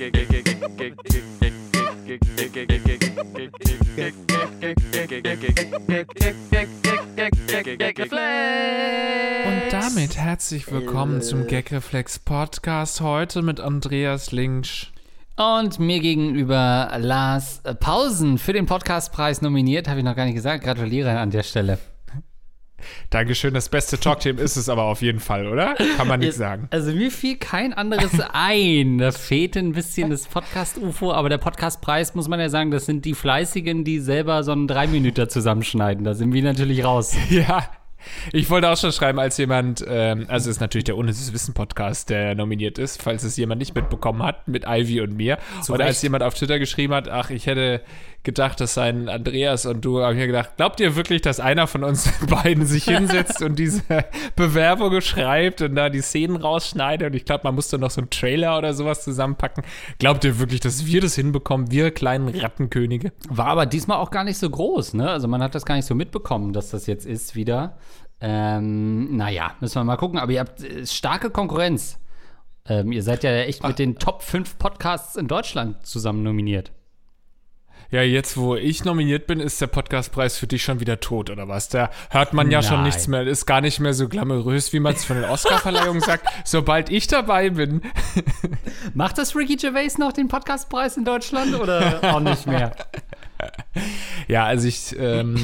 Und damit herzlich willkommen zum Gagreflex Podcast. Heute mit Andreas Linksch. Und mir gegenüber Lars Pausen für den Podcastpreis nominiert, habe ich noch gar nicht gesagt. Gratuliere an der Stelle. Dankeschön, das beste Talkteam ist es aber auf jeden Fall, oder? Kann man nicht sagen. Also mir fiel kein anderes ein. Da fehlt ein bisschen das Podcast-UFO, aber der Podcastpreis, muss man ja sagen, das sind die Fleißigen, die selber so einen Drei-Minüter zusammenschneiden. Da sind wir natürlich raus. Ja, ich wollte auch schon schreiben, als jemand, ähm, also es ist natürlich der Unnützes Wissen Podcast, der nominiert ist, falls es jemand nicht mitbekommen hat, mit Ivy und mir. Zu Oder Recht. als jemand auf Twitter geschrieben hat, ach, ich hätte gedacht, das seien Andreas und du, habe ich mir gedacht, glaubt ihr wirklich, dass einer von uns beiden sich hinsetzt und diese Bewerbung schreibt und da die Szenen rausschneidet? Und ich glaube, man musste noch so einen Trailer oder sowas zusammenpacken. Glaubt ihr wirklich, dass wir das hinbekommen, wir kleinen Rattenkönige? War aber diesmal auch gar nicht so groß, ne? Also man hat das gar nicht so mitbekommen, dass das jetzt ist wieder. Ähm, naja, müssen wir mal gucken. Aber ihr habt äh, starke Konkurrenz. Ähm, ihr seid ja echt mit den Top 5 Podcasts in Deutschland zusammen nominiert. Ja, jetzt wo ich nominiert bin, ist der Podcastpreis für dich schon wieder tot, oder was? Da hört man ja schon Nein. nichts mehr, ist gar nicht mehr so glamourös, wie man es von den Oscarverleihungen sagt. Sobald ich dabei bin, Macht das Ricky Gervais noch den Podcastpreis in Deutschland oder auch nicht mehr? ja, also ich ähm,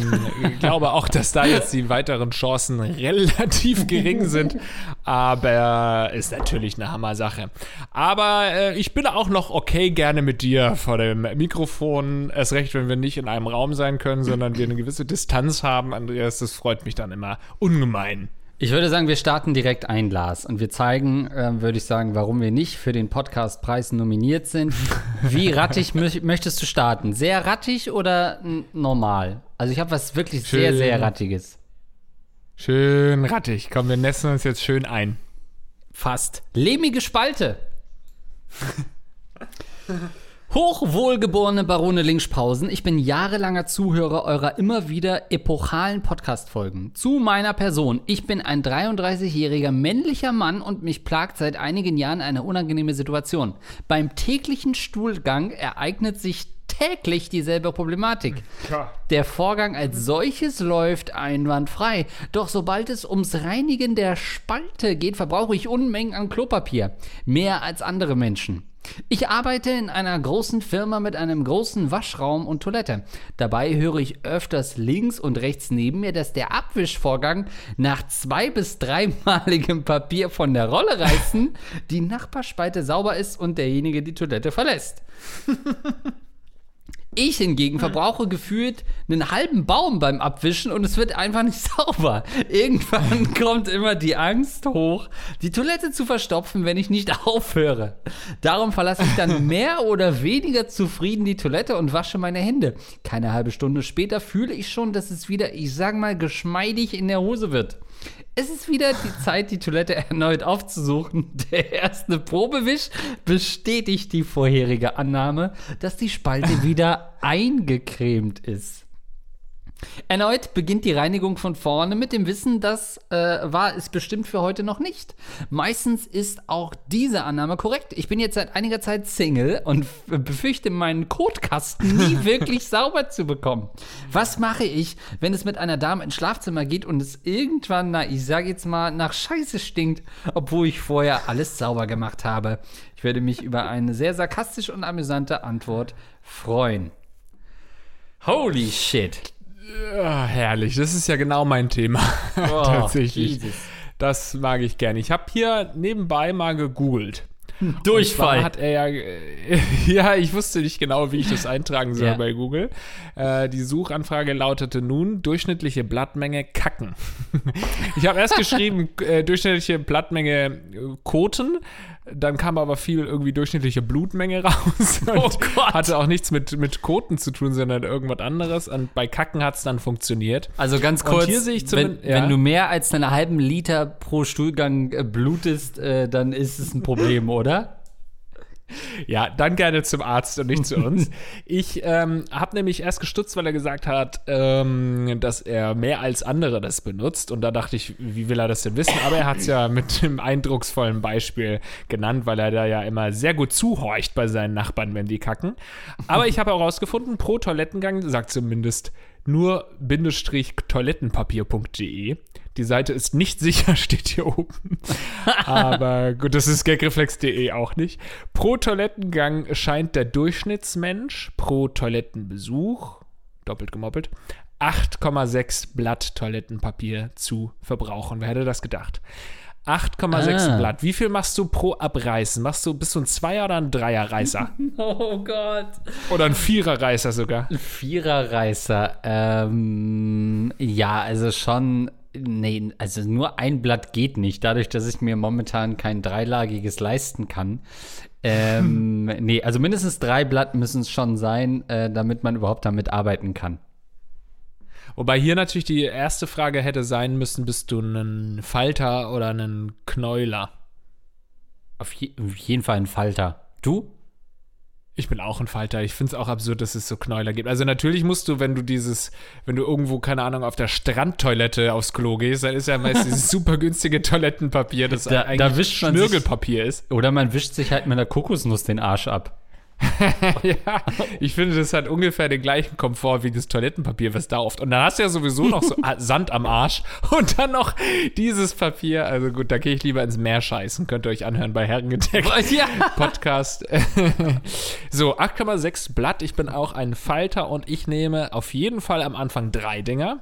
glaube auch, dass da jetzt die weiteren Chancen relativ gering sind, aber ist natürlich eine Hammer-Sache. Aber äh, ich bin auch noch okay gerne mit dir vor dem Mikrofon, erst recht, wenn wir nicht in einem Raum sein können, sondern wir eine gewisse Distanz haben, Andreas, das freut mich dann immer ungemein. Ich würde sagen, wir starten direkt ein, Lars. Und wir zeigen, ähm, würde ich sagen, warum wir nicht für den Podcastpreis nominiert sind. Wie rattig mö möchtest du starten? Sehr rattig oder normal? Also ich habe was wirklich sehr, Schön. sehr rattiges. Schön rattig. Komm, wir nässen uns jetzt schön ein. Fast. Lehmige Spalte. Hochwohlgeborene Barone Linkspausen, ich bin jahrelanger Zuhörer eurer immer wieder epochalen Podcast-Folgen. Zu meiner Person. Ich bin ein 33-jähriger männlicher Mann und mich plagt seit einigen Jahren eine unangenehme Situation. Beim täglichen Stuhlgang ereignet sich täglich dieselbe Problematik. Der Vorgang als solches läuft einwandfrei. Doch sobald es ums Reinigen der Spalte geht, verbrauche ich Unmengen an Klopapier. Mehr als andere Menschen. Ich arbeite in einer großen Firma mit einem großen Waschraum und Toilette. Dabei höre ich öfters links und rechts neben mir, dass der Abwischvorgang nach zwei- bis dreimaligem Papier von der Rolle reißen die Nachbarspalte sauber ist und derjenige die Toilette verlässt. Ich hingegen verbrauche gefühlt einen halben Baum beim Abwischen und es wird einfach nicht sauber. Irgendwann kommt immer die Angst hoch, die Toilette zu verstopfen, wenn ich nicht aufhöre. Darum verlasse ich dann mehr oder weniger zufrieden die Toilette und wasche meine Hände. Keine halbe Stunde später fühle ich schon, dass es wieder, ich sag mal, geschmeidig in der Hose wird. Es ist wieder die Zeit, die Toilette erneut aufzusuchen. Der erste Probewisch bestätigt die vorherige Annahme, dass die Spalte wieder eingecremt ist. Erneut beginnt die Reinigung von vorne mit dem Wissen, das äh, war es bestimmt für heute noch nicht. Meistens ist auch diese Annahme korrekt. Ich bin jetzt seit einiger Zeit Single und befürchte, meinen Kotkasten nie wirklich sauber zu bekommen. Was mache ich, wenn es mit einer Dame ins Schlafzimmer geht und es irgendwann, na, ich sage jetzt mal, nach Scheiße stinkt, obwohl ich vorher alles sauber gemacht habe? Ich würde mich über eine sehr sarkastische und amüsante Antwort freuen. Holy shit. Ah, herrlich, das ist ja genau mein Thema. Oh, Tatsächlich. Jesus. Das mag ich gerne. Ich habe hier nebenbei mal gegoogelt. Durchfall. Zwar hat er ja, ja, ich wusste nicht genau, wie ich das eintragen soll Ja. bei Google. Äh, die Suchanfrage lautete nun durchschnittliche Blattmenge Kacken. ich habe erst geschrieben äh, durchschnittliche Blattmenge äh, Koten, dann kam aber viel irgendwie durchschnittliche Blutmenge raus und Oh Gott. hatte auch nichts mit, mit Koten zu tun, sondern irgendwas anderes. Und bei Kacken hat es dann funktioniert. Also ganz kurz, hier sehe ich wenn, ja. wenn du mehr als einen halben Liter pro Stuhlgang äh, blutest, äh, dann ist es ein Problem, oder? Ja, dann gerne zum Arzt und nicht zu uns. Ich ähm, habe nämlich erst gestutzt, weil er gesagt hat, ähm, dass er mehr als andere das benutzt. Und da dachte ich, wie will er das denn wissen? Aber er hat es ja mit einem eindrucksvollen Beispiel genannt, weil er da ja immer sehr gut zuhorcht bei seinen Nachbarn, wenn die kacken. Aber ich habe herausgefunden, pro Toilettengang sagt zumindest nur toilettenpapier.de. Die Seite ist nicht sicher, steht hier oben. Aber gut, das ist gagreflex.de auch nicht. Pro Toilettengang scheint der Durchschnittsmensch pro Toilettenbesuch, doppelt gemoppelt, 8,6 Blatt Toilettenpapier zu verbrauchen. Wer hätte das gedacht? 8,6 Ah. Blatt. Wie viel machst du pro Abreißen? Machst du, bist du ein Zweier- oder ein Dreierreißer? Oh Gott. oder ein Viererreißer sogar? Viererreißer. Ähm, ja, also schon. Nee, also nur ein Blatt geht nicht, dadurch, dass ich mir momentan kein dreilagiges leisten kann. Ähm, nee, also mindestens drei Blatt müssen es schon sein, äh, damit man überhaupt damit arbeiten kann. Wobei hier natürlich die erste Frage hätte sein müssen, bist du ein Falter oder ein Knäuler? Auf, je auf jeden Fall ein Falter. Du? Ich bin auch ein Falter. Ich finde es auch absurd, dass es so Knäuler gibt. Also natürlich musst du, wenn du dieses, wenn du irgendwo, keine Ahnung, auf der Strandtoilette aufs Klo gehst, dann ist ja meist dieses super günstige Toilettenpapier, das Da- eigentlich da wischt man sich- Schnürgelpapier ist. Oder man wischt sich halt mit einer Kokosnuss den Arsch ab. ja, ich finde, das hat ungefähr den gleichen Komfort wie das Toilettenpapier, was da oft. Und dann hast du ja sowieso noch so Sand am Arsch und dann noch dieses Papier. Also gut, da gehe ich lieber ins Meer scheißen. Könnt ihr euch anhören bei Herrengedeck. Ja. Podcast. so, 8,6 Blatt. Ich bin auch ein Falter und ich nehme auf jeden Fall am Anfang drei Dinger.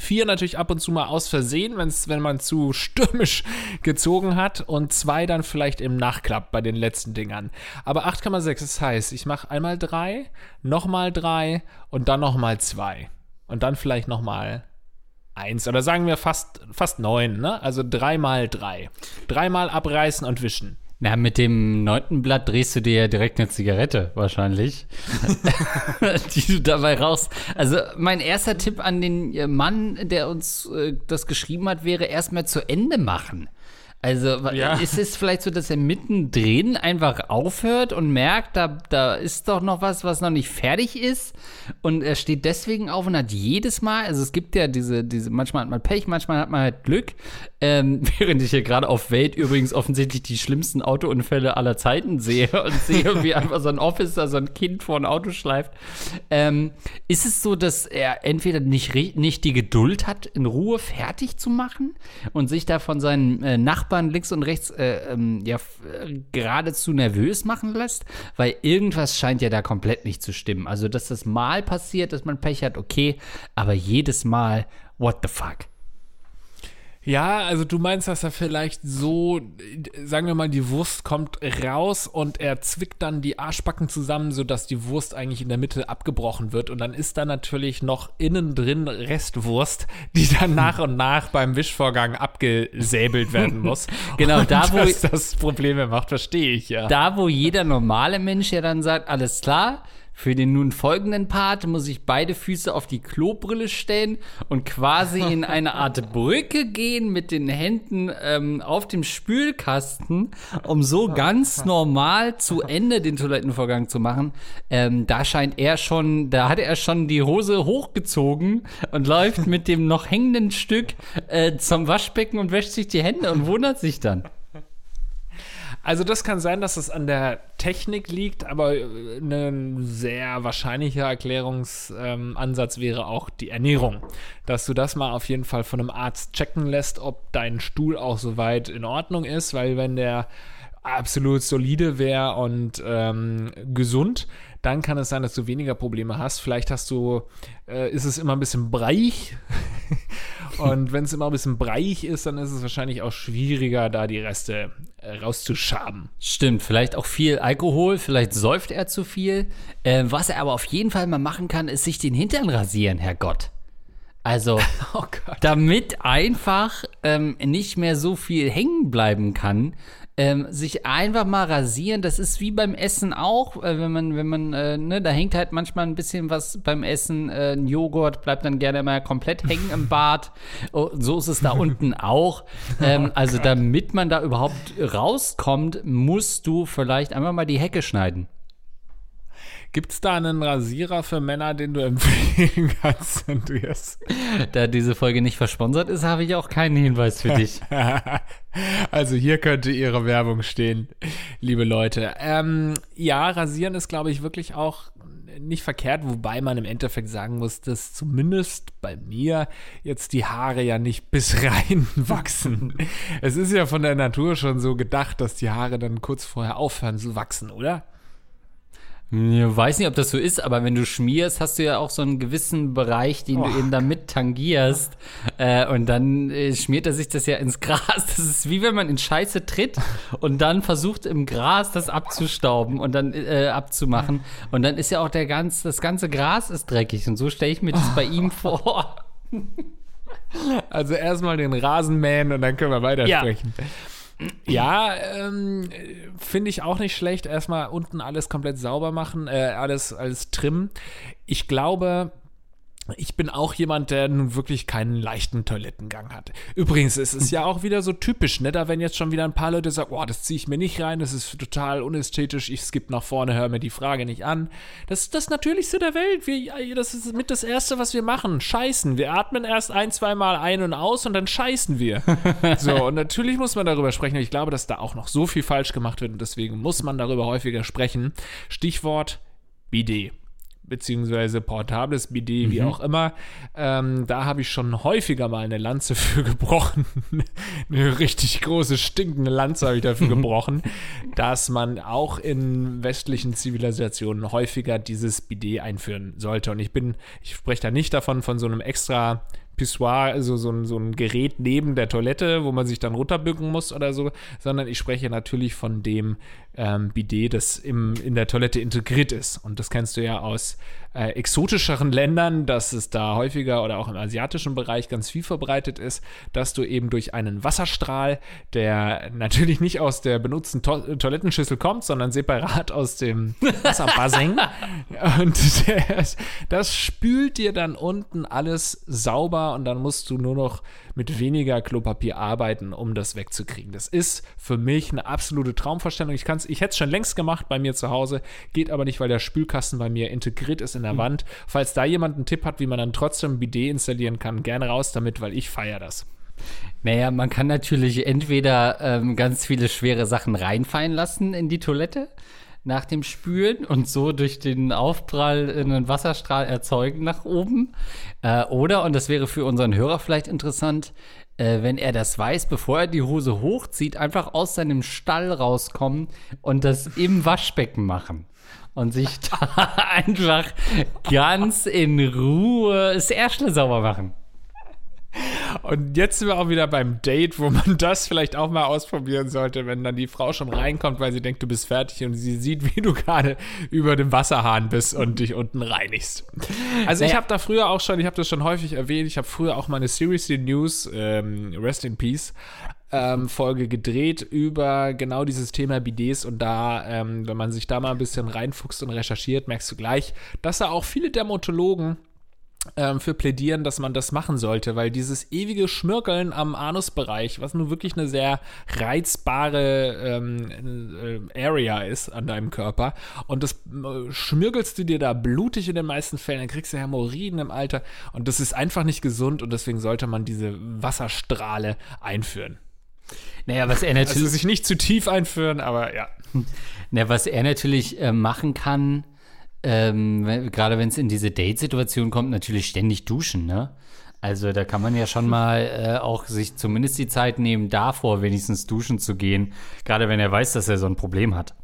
Vier natürlich ab und zu mal aus Versehen, wenn's, wenn man zu stürmisch gezogen hat. Und zwei dann vielleicht im Nachklapp bei den letzten Dingern. Aber 8,6, das heißt, ich mache einmal drei, nochmal drei und dann nochmal zwei. Und dann vielleicht nochmal eins. Oder sagen wir fast, fast neun, ne? Also dreimal drei. Dreimal abreißen und wischen. Na, mit dem neunten Blatt drehst du dir ja direkt eine Zigarette, wahrscheinlich. die du dabei rauchst. Also, mein erster Tipp an den äh, Mann, der uns äh, das geschrieben hat, wäre erstmal zu Ende machen. Also, Ja. ist es vielleicht so, dass er mittendrin einfach aufhört und merkt, da, da ist doch noch was, was noch nicht fertig ist? Und er steht deswegen auf und hat jedes Mal, also es gibt ja diese, diese manchmal hat man Pech, manchmal hat man halt Glück, ähm, während ich hier gerade auf Welt übrigens offensichtlich die schlimmsten Autounfälle aller Zeiten sehe und sehe, wie einfach so ein Officer so ein Kind vor ein Auto schleift, ähm, ist es so, dass er entweder nicht, nicht die Geduld hat, in Ruhe fertig zu machen und sich da von seinen äh, Nachbarn links und rechts äh, ähm, ja, äh, geradezu nervös machen lässt, weil irgendwas scheint ja da komplett nicht zu stimmen. Also, dass das mal passiert, dass man Pech hat, okay, aber jedes Mal, what the fuck? Ja, also du meinst, dass er vielleicht so, sagen wir mal, die Wurst kommt raus und er zwickt dann die Arschbacken zusammen, sodass die Wurst eigentlich in der Mitte abgebrochen wird und dann ist da natürlich noch innen drin Restwurst, die dann nach und nach beim Wischvorgang abgesäbelt werden muss. Genau, und da, wo- dass das Probleme macht, verstehe ich ja. Da, wo jeder normale Mensch ja dann sagt, alles klar, für den nun folgenden Part muss ich beide Füße auf die Klobrille stellen und quasi in eine Art Brücke gehen mit den Händen ähm, auf dem Spülkasten, um so ganz normal zu Ende den Toilettenvorgang zu machen. Ähm, da scheint er schon, da hat er schon die Hose hochgezogen und läuft mit dem noch hängenden Stück äh, zum Waschbecken und wäscht sich die Hände und wundert sich dann. Also das kann sein, dass es an der Technik liegt, aber äh, ein sehr wahrscheinlicher Erklärungsansatz wäre auch die Ernährung. Dass du das mal auf jeden Fall von einem Arzt checken lässt, ob dein Stuhl auch soweit in Ordnung ist, weil wenn der absolut solide wäre und ähm, gesund, dann kann es sein, dass du weniger Probleme hast. Vielleicht hast du, äh, ist es immer ein bisschen breich. und wenn es immer ein bisschen breich ist, dann ist es wahrscheinlich auch schwieriger, da die Reste äh, rauszuschaben. Stimmt, vielleicht auch viel Alkohol, vielleicht säuft er zu viel. Äh, was er aber auf jeden Fall mal machen kann, ist sich den Hintern rasieren, Herrgott. Also, Oh damit einfach ähm, nicht mehr so viel hängen bleiben kann, ähm, sich einfach mal rasieren. Das ist wie beim Essen auch, äh, wenn man, wenn man, äh, ne, da hängt halt manchmal ein bisschen was beim Essen. Äh, ein Joghurt bleibt dann gerne mal komplett hängen im Bart. Oh, so ist es da unten auch. Ähm, also damit man da überhaupt rauskommt, musst du vielleicht einfach mal die Hecke schneiden. Gibt es da einen Rasierer für Männer, den du empfehlen kannst, Andreas? Da diese Folge nicht versponsert ist, habe ich auch keinen Hinweis für dich. also hier könnte Ihre Werbung stehen, liebe Leute. Ähm, ja, rasieren ist, glaube ich, wirklich auch nicht verkehrt, wobei man im Endeffekt sagen muss, dass zumindest bei mir jetzt die Haare ja nicht bis rein wachsen. es ist ja von der Natur schon so gedacht, dass die Haare dann kurz vorher aufhören zu wachsen, oder? Ich weiß nicht, ob das so ist, aber wenn du schmierst, hast du ja auch so einen gewissen Bereich, den oh. du eben damit tangierst. Äh, und dann äh, schmiert er sich das ja ins Gras. Das ist wie wenn man in Scheiße tritt und dann versucht im Gras das abzustauben und dann äh, abzumachen. Und dann ist ja auch der ganz, das ganze Gras ist dreckig. Und so stelle ich mir das bei ihm vor. Also erstmal den Rasen mähen und dann können wir weitersprechen. Ja. Ja, ähm, finde ich auch nicht schlecht. Erstmal unten alles komplett sauber machen, äh, alles, alles trimmen. Ich glaube, ich bin auch jemand, der nun wirklich keinen leichten Toilettengang hat. Übrigens, es ist ja auch wieder so typisch, ne? Da wenn jetzt schon wieder ein paar Leute sagen, oh, das ziehe ich mir nicht rein, das ist total unästhetisch, ich skippe nach vorne, höre mir die Frage nicht an. Das ist das Natürlichste der Welt. Wir, das ist mit das Erste, was wir machen. Scheißen. Wir atmen erst ein, zweimal ein und aus und dann scheißen wir. so, und natürlich muss man darüber sprechen. Ich glaube, dass da auch noch so viel falsch gemacht wird und deswegen muss man darüber häufiger sprechen. Stichwort Bidet beziehungsweise portables BD, mhm. wie auch immer. Ähm, da habe ich schon häufiger mal eine Lanze für gebrochen. eine richtig große, stinkende Lanze habe ich dafür gebrochen, dass man auch in westlichen Zivilisationen häufiger dieses BD einführen sollte. Und ich bin, ich spreche da nicht davon von so einem extra Pissoir, also so ein, so ein Gerät neben der Toilette, wo man sich dann runterbücken muss oder so, sondern ich spreche natürlich von dem ähm, Bidet, das im, in der Toilette integriert ist. Und das kennst du ja aus äh, exotischeren Ländern, dass es da häufiger oder auch im asiatischen Bereich ganz viel verbreitet ist, dass du eben durch einen Wasserstrahl, der natürlich nicht aus der benutzten to Toilettenschüssel kommt, sondern separat aus dem Wasserbassin. und der, das spült dir dann unten alles sauber und dann musst du nur noch mit weniger Klopapier arbeiten, um das wegzukriegen. Das ist für mich eine absolute Traumvorstellung. Ich, ich hätte es schon längst gemacht bei mir zu Hause, geht aber nicht, weil der Spülkasten bei mir integriert ist in der mhm. Wand. Falls da jemand einen Tipp hat, wie man dann trotzdem ein Bidet installieren kann, gerne raus damit, weil ich feiere das. Naja, man kann natürlich entweder ähm, ganz viele schwere Sachen reinfallen lassen in die Toilette nach dem Spülen und so durch den Aufprall einen Wasserstrahl erzeugen nach oben. Äh, oder, und das wäre für unseren Hörer vielleicht interessant, äh, wenn er das weiß, bevor er die Hose hochzieht, einfach aus seinem Stall rauskommen und das im Waschbecken machen und sich da einfach ganz in Ruhe das Ärschle sauber machen. Und jetzt sind wir auch wieder beim Date, wo man das vielleicht auch mal ausprobieren sollte, wenn dann die Frau schon reinkommt, weil sie denkt, du bist fertig und sie sieht, wie du gerade über dem Wasserhahn bist und dich unten reinigst. Also naja. ich habe da früher auch schon, ich habe das schon häufig erwähnt, ich habe früher auch meine Seriously News, ähm, Rest in Peace, ähm, Folge gedreht über genau dieses Thema Bidets und da, ähm, wenn man sich da mal ein bisschen reinfuchst und recherchiert, merkst du gleich, dass da auch viele Dermatologen ähm, für plädieren, dass man das machen sollte, weil dieses ewige Schmirkeln am Anusbereich, was nun wirklich eine sehr reizbare ähm, äh, Area ist an deinem Körper, und das äh, schmirgelst du dir da blutig in den meisten Fällen, dann kriegst du Hämorrhoiden im Alter und das ist einfach nicht gesund und deswegen sollte man diese Wasserstrahle einführen. Naja, was er natürlich. Also sich nicht zu tief einführen, aber ja. Naja, was er natürlich äh, machen kann, ähm, gerade wenn es in diese Date-Situation kommt, natürlich ständig duschen, ne? Also da kann man ja schon mal äh, auch sich zumindest die Zeit nehmen, davor wenigstens duschen zu gehen, gerade wenn er weiß, dass er so ein Problem hat.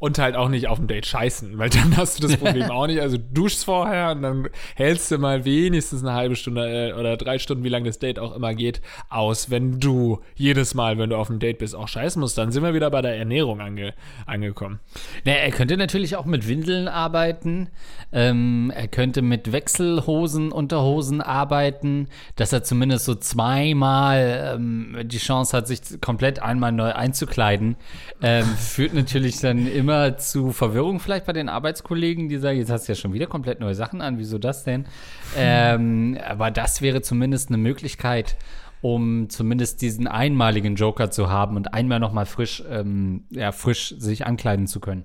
Und halt auch nicht auf dem Date scheißen, weil dann hast du das Problem auch nicht. Also duschst vorher und dann hältst du mal wenigstens eine halbe Stunde äh, oder drei Stunden, wie lange das Date auch immer geht, aus. Wenn du jedes Mal, wenn du auf dem Date bist, auch scheißen musst, dann sind wir wieder bei der Ernährung ange angekommen. Na, er könnte natürlich auch mit Windeln arbeiten. Ähm, er könnte mit Wechselhosen, Unterhosen arbeiten, dass er zumindest so zweimal ähm, die Chance hat, sich komplett einmal neu einzukleiden. Ähm, führt natürlich dann immer zu Verwirrung vielleicht bei den Arbeitskollegen, die sagen, jetzt hast du ja schon wieder komplett neue Sachen an, wieso das denn? Ähm, aber das wäre zumindest eine Möglichkeit, um zumindest diesen einmaligen Joker zu haben und einmal nochmal frisch, ähm, ja, frisch sich ankleiden zu können.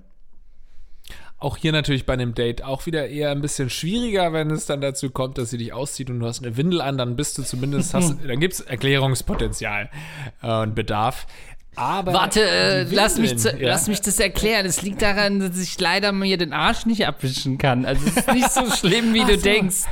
Auch hier natürlich bei einem Date auch wieder eher ein bisschen schwieriger, wenn es dann dazu kommt, dass sie dich auszieht und du hast eine Windel an, dann bist du zumindest, hast, dann gibt es Erklärungspotenzial äh, und Bedarf. Aber Warte, äh, lass, mich zu, ja. lass mich das erklären. Es liegt daran, dass ich leider mir den Arsch nicht abwischen kann. Also es ist nicht so schlimm, wie du so. denkst.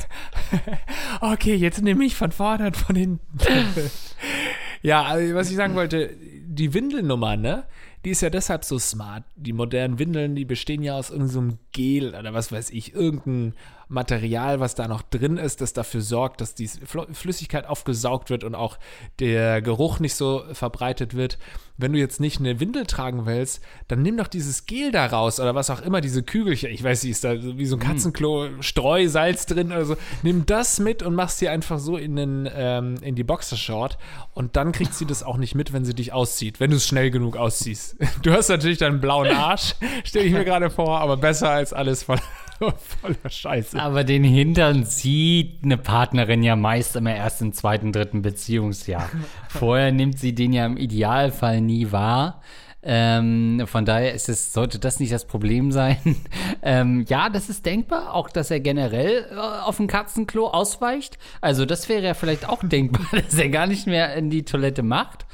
Okay, jetzt nehme ich von vorne und von hinten. ja, also was ich sagen wollte, die Windelnummer, ne? Die ist ja deshalb so smart. Die modernen Windeln, die bestehen ja aus irgendeinem so Gel oder was weiß ich, irgendein Material, was da noch drin ist, das dafür sorgt, dass die Fl- Flüssigkeit aufgesaugt wird und auch der Geruch nicht so verbreitet wird. Wenn du jetzt nicht eine Windel tragen willst, dann nimm doch dieses Gel da raus oder was auch immer, diese Kügelchen. Ich weiß nicht, ist da wie so ein Katzenklo, Streusalz drin oder so. Nimm das mit und machst sie einfach so in, den, ähm, in die Boxershort und dann kriegt sie das auch nicht mit, wenn sie dich auszieht, wenn du es schnell genug ausziehst. Du hast natürlich deinen blauen Arsch, stelle ich mir gerade vor, aber besser als alles voller, voller Scheiße. Aber den Hintern sieht eine Partnerin ja meist immer erst im zweiten, dritten Beziehungsjahr. Vorher nimmt sie den ja im Idealfall nie wahr. Ähm, von daher ist es, sollte das nicht das Problem sein. ähm, ja, das ist denkbar, auch dass er generell äh, auf ein Katzenklo ausweicht. Also das wäre ja vielleicht auch denkbar, dass er gar nicht mehr in die Toilette macht.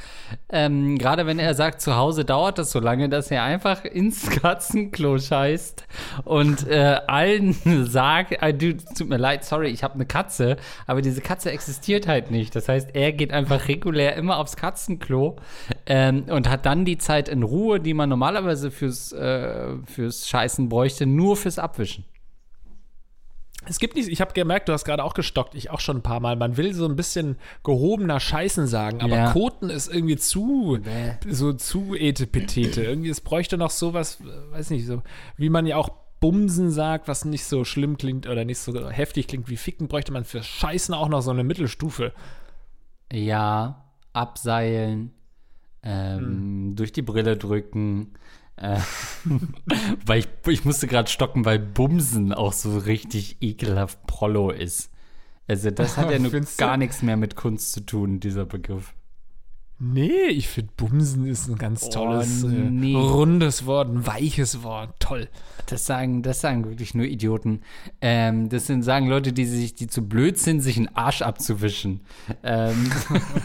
Ähm, Gerade wenn er sagt, zu Hause dauert das so lange, dass er einfach ins Katzenklo scheißt und äh, allen sagt, äh, du, tut mir leid, sorry, ich habe eine Katze, aber diese Katze existiert halt nicht. Das heißt, er geht einfach regulär immer aufs Katzenklo ähm, und hat dann die Zeit in Ruhe, die man normalerweise fürs, äh, fürs Scheißen bräuchte, nur fürs Abwischen. Es gibt nicht, ich habe gemerkt, du hast gerade auch gestockt, ich auch schon ein paar Mal. Man will so ein bisschen gehobener Scheißen sagen, aber Ja. Koten ist irgendwie zu, Bäh. so zu etepetete. irgendwie, es bräuchte noch sowas, weiß nicht, so, wie man ja auch Bumsen sagt, was nicht so schlimm klingt oder nicht so heftig klingt wie Ficken, bräuchte man für Scheißen auch noch so eine Mittelstufe. Ja, abseilen, ähm, durch die Brille drücken. Äh, weil ich, ich musste gerade stocken, weil Bumsen auch so richtig ekelhaft Prollo ist. Also das hat ja nur gar nichts mehr mit Kunst zu tun, dieser Begriff. Nee, ich finde Bumsen ist ein ganz Oh, tolles, nee. äh, rundes Wort, ein weiches Wort, toll. Das sagen, das sagen wirklich nur Idioten. Ähm, das sind, sagen Leute, die sich, die zu blöd sind, sich einen Arsch abzuwischen. Ähm,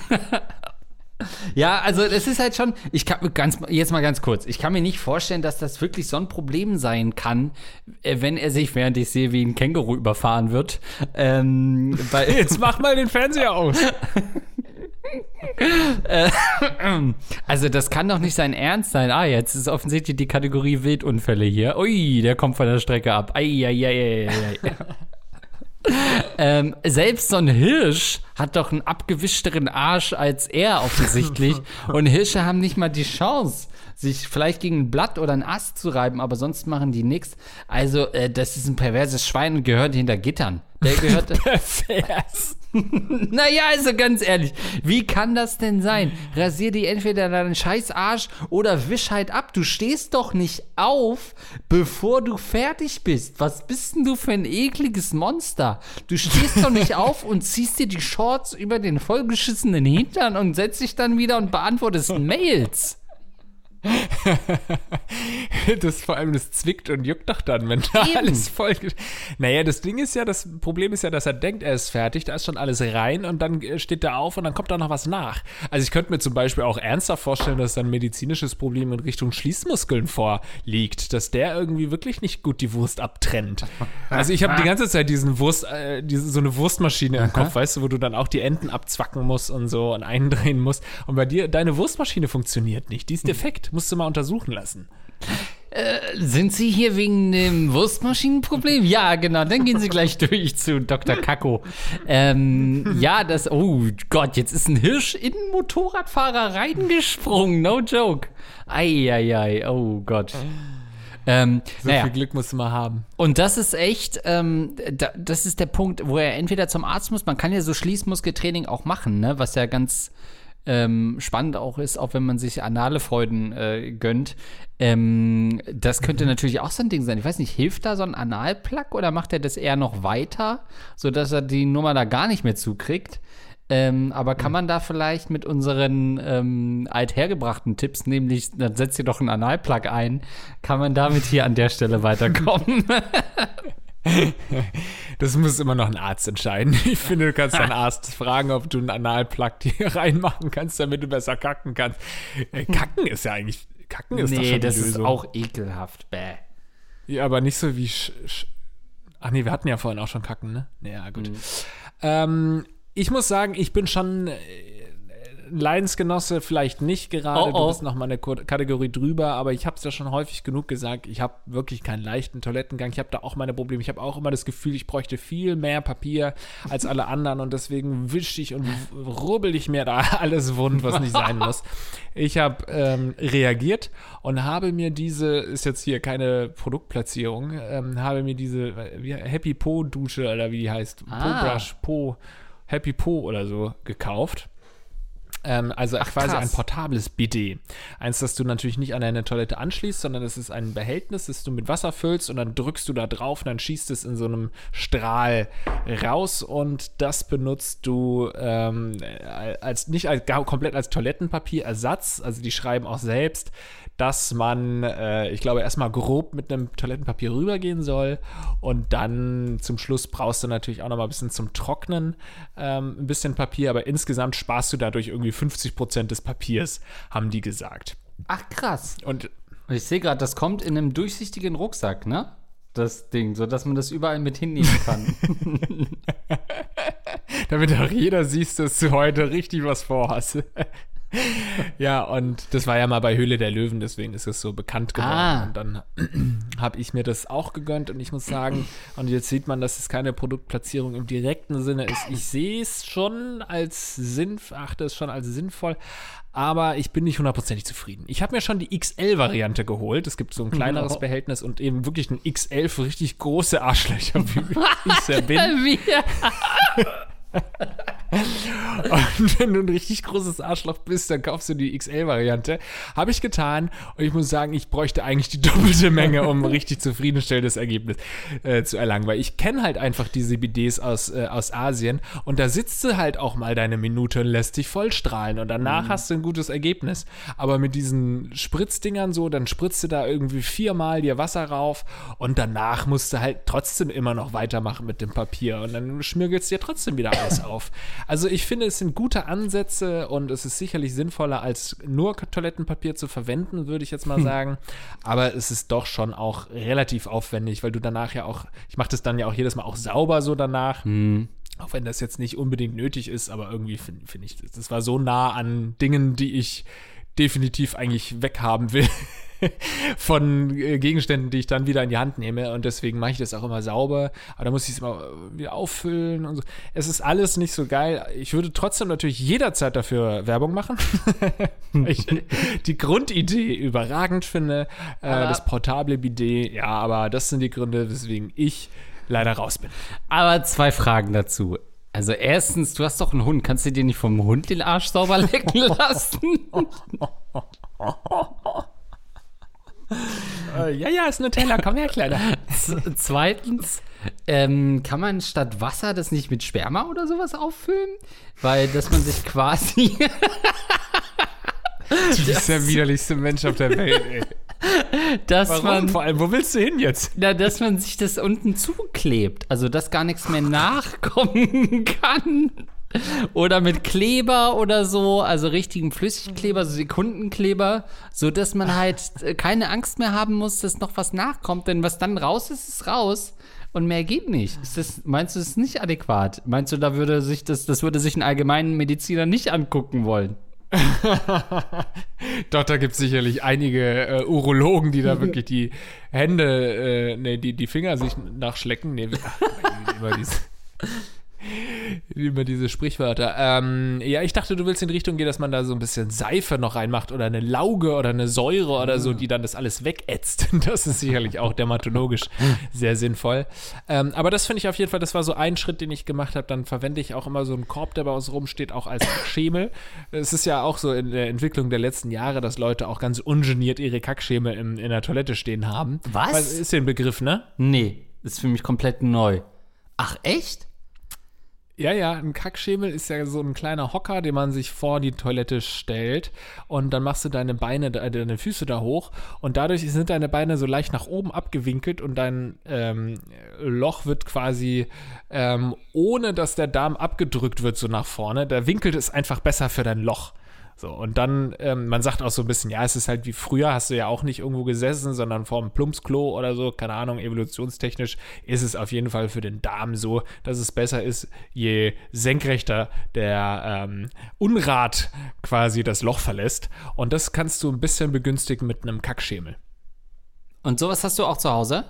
ja, also es ist halt schon, ich kann ganz, jetzt mal ganz kurz, ich kann mir nicht vorstellen, dass das wirklich so ein Problem sein kann, äh, wenn er sich, während ich sehe, wie ein Känguru überfahren wird. Ähm, Jetzt mach mal den Fernseher aus. Also das kann doch nicht sein Ernst sein. Ah, jetzt ist offensichtlich die Kategorie Wildunfälle hier. Ui, der kommt von der Strecke ab. Ei, ei, ei, ei, ei. ähm, selbst so ein Hirsch hat doch einen abgewischteren Arsch als er offensichtlich. Und Hirsche haben nicht mal die Chance, sich vielleicht gegen ein Blatt oder einen Ast zu reiben, aber sonst machen die nichts. Also, äh, das ist ein perverses Schwein und gehört hinter Gittern. Der gehört. Pervers. Naja, also ganz ehrlich, wie kann das denn sein? Rasier dir entweder deinen scheiß Arsch oder wisch halt ab. Du stehst doch nicht auf, bevor du fertig bist. Was bist denn du für ein ekliges Monster? Du stehst doch nicht auf und ziehst dir die Shorts über den vollgeschissenen Hintern und setzt dich dann wieder und beantwortest Mails. Das vor allem, das zwickt und juckt doch dann, wenn da Eben. alles voll. Naja, das Ding ist ja, das Problem ist ja, dass er denkt, er ist fertig, da ist schon alles rein und dann äh, steht er auf und dann kommt da noch was nach. Also ich könnte mir zum Beispiel auch ernsthaft vorstellen, dass da ein medizinisches Problem in Richtung Schließmuskeln vorliegt, dass der irgendwie wirklich nicht gut die Wurst abtrennt. Also ich habe die ganze Zeit diesen Wurst, äh, diese, so eine Wurstmaschine im Kopf, weißt du, wo du dann auch die Enden abzwacken musst und so und eindrehen musst. Und bei dir, deine Wurstmaschine funktioniert nicht, die ist defekt, musst du mal untersuchen lassen. Sind Sie hier wegen dem Wurstmaschinenproblem? Ja, genau. Dann gehen Sie gleich durch zu Dr. Kakko. Ähm, ja, das. Oh Gott, jetzt ist ein Hirsch in einen Motorradfahrer reingesprungen. No joke. Eieiei. Oh Gott. Ähm, So naja. viel Glück musst du mal haben. Und das ist echt, ähm, da, das ist der Punkt, wo er entweder zum Arzt muss, man kann ja so Schließmuskeltraining auch machen, ne? was ja ganz ähm, spannend auch ist, auch wenn man sich anale Freuden äh, gönnt. Ähm, das könnte natürlich auch so ein Ding sein. Ich weiß nicht, hilft da so ein Analplug oder macht er das eher noch weiter, sodass er die Nummer da gar nicht mehr zukriegt? Ähm, aber kann man da vielleicht mit unseren ähm, althergebrachten Tipps, nämlich, dann setzt ihr doch einen Analplug ein, kann man damit hier an der Stelle weiterkommen? Das muss immer noch ein Arzt entscheiden. Ich finde, du kannst deinen Arzt fragen, ob du einen Analplug hier reinmachen kannst, damit du besser kacken kannst. Äh, Kacken ist ja eigentlich. Kacken ist doch nee, schon die das ist Lösung. auch ekelhaft. Bäh. Ja, aber nicht so wie. Sch Sch Ach nee, wir hatten ja vorhin auch schon Kacken, ne? Ja, gut. Ähm, ich muss sagen, ich bin schon äh, Leidensgenosse, vielleicht nicht gerade. Oh, oh. Du bist noch mal eine Kategorie drüber, aber ich habe es ja schon häufig genug gesagt. Ich habe wirklich keinen leichten Toilettengang. Ich habe da auch meine Probleme. Ich habe auch immer das Gefühl, ich bräuchte viel mehr Papier als alle anderen und deswegen wische ich und rubbel ich mir da alles wund, was nicht sein muss. Ich habe ähm, reagiert und habe mir diese, ist jetzt hier keine Produktplatzierung, ähm, habe mir diese Happy Po Dusche oder wie die heißt, Ah. Po Brush, Po, Happy Po oder so gekauft. Ähm, also quasi krass. ein portables Bidet. Eins, das du natürlich nicht an deine Toilette anschließt, sondern es ist ein Behältnis, das du mit Wasser füllst und dann drückst du da drauf und dann schießt es in so einem Strahl raus und das benutzt du ähm, als nicht als komplett als Toilettenpapierersatz. Also die schreiben auch selbst, dass man, äh, ich glaube, erstmal grob mit einem Toilettenpapier rübergehen soll und dann zum Schluss brauchst du natürlich auch noch mal ein bisschen zum Trocknen ähm, ein bisschen Papier, aber insgesamt sparst du dadurch irgendwie 50 Prozent des Papiers, haben die gesagt. Ach, krass. Und Und ich sehe gerade, das kommt in einem durchsichtigen Rucksack, ne? Das Ding, sodass man das überall mit hinnehmen kann. damit auch jeder siehst, dass du heute richtig was vorhast. ja, und das war ja mal bei Höhle der Löwen, deswegen ist es so bekannt geworden. Ah. Und dann habe ich mir das auch gegönnt und ich muss sagen, und jetzt sieht man, dass es keine Produktplatzierung im direkten Sinne ist. Ich sehe es schon als sinnvoll, achte es schon als sinnvoll, aber ich bin nicht hundertprozentig zufrieden. Ich habe mir schon die XL-Variante geholt. Es gibt so ein kleineres Oh. Behältnis und eben wirklich ein XL für richtig große Arschlöcher, wie ich ja bin. Und wenn du ein richtig großes Arschloch bist, dann kaufst du die XL-Variante. Habe ich getan und ich muss sagen, ich bräuchte eigentlich die doppelte Menge, um ein richtig zufriedenstellendes Ergebnis äh, zu erlangen. Weil ich kenne halt einfach diese BDs aus, äh, aus Asien und da sitzt du halt auch mal deine Minute und lässt dich vollstrahlen und danach hast du ein gutes Ergebnis. Aber mit diesen Spritzdingern so, dann spritzt du da irgendwie viermal dir Wasser rauf und danach musst du halt trotzdem immer noch weitermachen mit dem Papier und dann schmirgelst dir trotzdem wieder alles auf. Also ich finde, es sind gute Ansätze und es ist sicherlich sinnvoller, als nur Toilettenpapier zu verwenden, würde ich jetzt mal sagen. Aber es ist doch schon auch relativ aufwendig, weil du danach ja auch, ich mache das dann ja auch jedes Mal auch sauber so danach. Auch wenn das jetzt nicht unbedingt nötig ist, aber irgendwie finde find ich, das war so nah an Dingen, die ich definitiv eigentlich weghaben will. von äh, Gegenständen, die ich dann wieder in die Hand nehme und deswegen mache ich das auch immer sauber, aber da muss ich es immer äh, wieder auffüllen und so. Es ist alles nicht so geil. Ich würde trotzdem natürlich jederzeit dafür Werbung machen. Weil ich die Grundidee überragend finde, äh, das portable Bidet, ja, aber das sind die Gründe, weswegen ich leider raus bin. Aber zwei Fragen dazu. Also erstens, du hast doch einen Hund. Kannst du dir nicht vom Hund den Arsch sauber lecken lassen? Äh, ja, ja, ist Nutella, komm her, Kleiner. Z- Zweitens, ähm, kann man statt Wasser das nicht mit Sperma oder sowas auffüllen? Weil, dass man sich quasi, Du bist der widerlichste Mensch auf der Welt, ey. dass Warum? man, Vor allem, wo willst du hin jetzt? na, dass man sich das unten zuklebt. Also, dass gar nichts mehr nachkommen kann. Oder mit Kleber oder so, also richtigen Flüssigkleber, so Sekundenkleber, so dass man halt äh, keine Angst mehr haben muss, dass noch was nachkommt, denn was dann raus ist, ist raus und mehr geht nicht. Ist das, meinst du, das ist nicht adäquat? Meinst du, da würde sich das, das würde sich ein allgemeinen Mediziner nicht angucken wollen? Doch, da gibt es sicherlich einige äh, Urologen, die da wirklich die Hände, äh, nee, die, die Finger sich nachschlecken. Nee, ach, immer diese, immer diese Sprichwörter. Ähm, ja, ich dachte, du willst in die Richtung gehen, dass man da so ein bisschen Seife noch reinmacht oder eine Lauge oder eine Säure oder so, die dann das alles wegätzt. Das ist sicherlich auch dermatologisch sehr sinnvoll. Ähm, aber das finde ich auf jeden Fall, das war so ein Schritt, den ich gemacht habe. Dann verwende ich auch immer so einen Korb, der bei uns rumsteht, auch als Schemel. Es ist ja auch so in der Entwicklung der letzten Jahre, dass Leute auch ganz ungeniert ihre Kackschemel in, in der Toilette stehen haben. Was? Weil, ist den Begriff, ne? Nee, ist für mich komplett neu. Ach, echt? Ja, ja, ein Kackschemel ist ja so ein kleiner Hocker, den man sich vor die Toilette stellt. Und dann machst du deine Beine, äh, deine Füße da hoch. Und dadurch sind deine Beine so leicht nach oben abgewinkelt und dein ähm, Loch wird quasi ähm, ohne dass der Darm abgedrückt wird so nach vorne, da winkelt es einfach besser für dein Loch. So, und dann, ähm, man sagt auch so ein bisschen, ja, es ist halt wie früher, hast du ja auch nicht irgendwo gesessen, sondern vor einem Plumpsklo oder so, keine Ahnung, evolutionstechnisch ist es auf jeden Fall für den Darm so, dass es besser ist, je senkrechter der ähm, Unrat quasi das Loch verlässt. Und das kannst du ein bisschen begünstigen mit einem Kackschemel. Und sowas hast du auch zu Hause?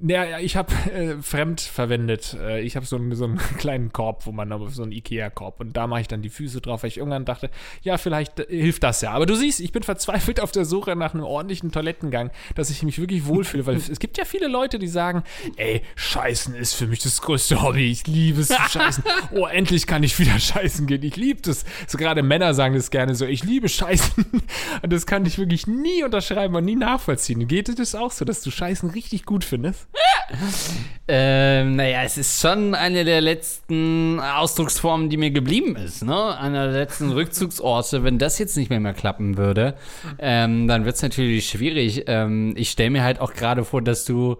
Ja, ich habe äh, fremd verwendet. Äh, ich habe so, einen- so einen kleinen Korb, wo man aber so einen Ikea-Korb und da mache ich dann die Füße drauf, weil ich irgendwann dachte, ja, vielleicht äh, hilft das ja. Aber du siehst, ich bin verzweifelt auf der Suche nach einem ordentlichen Toilettengang, dass ich mich wirklich wohlfühle, weil es gibt ja viele Leute, die sagen, ey, Scheißen ist für mich das größte Hobby. Ich liebe es zu scheißen. Oh, endlich kann ich wieder scheißen gehen. Ich liebe das. So gerade Männer sagen das gerne so, ich liebe Scheißen. Und das kann ich wirklich nie unterschreiben und nie nachvollziehen. Geht dir das auch so, dass du Scheißen richtig gut findest? Ähm, naja, es ist schon eine der letzten Ausdrucksformen, die mir geblieben ist, ne? Einer der letzten Rückzugsorte. Wenn das jetzt nicht mehr, mehr klappen würde, ähm, dann wird es natürlich schwierig. Ähm, ich stelle mir halt auch gerade vor, dass du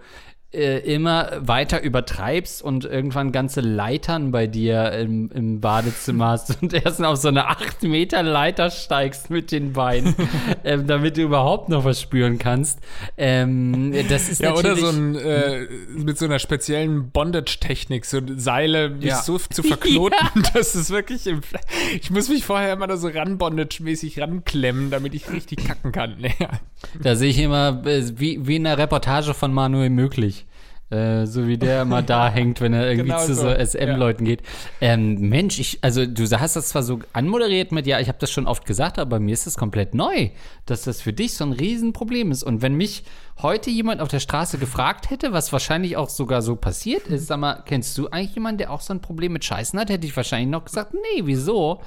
äh, immer weiter übertreibst und irgendwann ganze Leitern bei dir im, im Badezimmer hast und erst auf so eine 8 Meter Leiter steigst mit den Beinen, ähm, damit du überhaupt noch was spüren kannst. Ähm, das ist Ja, oder so ein, äh, mit so einer speziellen Bondage-Technik, so Seile mich Ja. so zu verknoten, dass es wirklich im, ich muss mich vorher immer da so ran Bondage-mäßig ranklemmen, damit ich richtig kacken kann. Ja. Da sehe ich immer, äh, wie, wie in der Reportage von Manuel Möglich. Äh, so wie der immer da hängt, wenn er irgendwie Genau zu so SM-Leuten geht. Ähm, Mensch, ich, also du hast das zwar so anmoderiert mit, ja, ich habe das schon oft gesagt, aber mir ist das komplett neu, dass das für dich so ein Riesenproblem ist. Und wenn mich heute jemand auf der Straße gefragt hätte, was wahrscheinlich auch sogar so passiert ist, sag mal, kennst du eigentlich jemanden, der auch so ein Problem mit Scheißen hat, hätte ich wahrscheinlich noch gesagt, nee, wieso?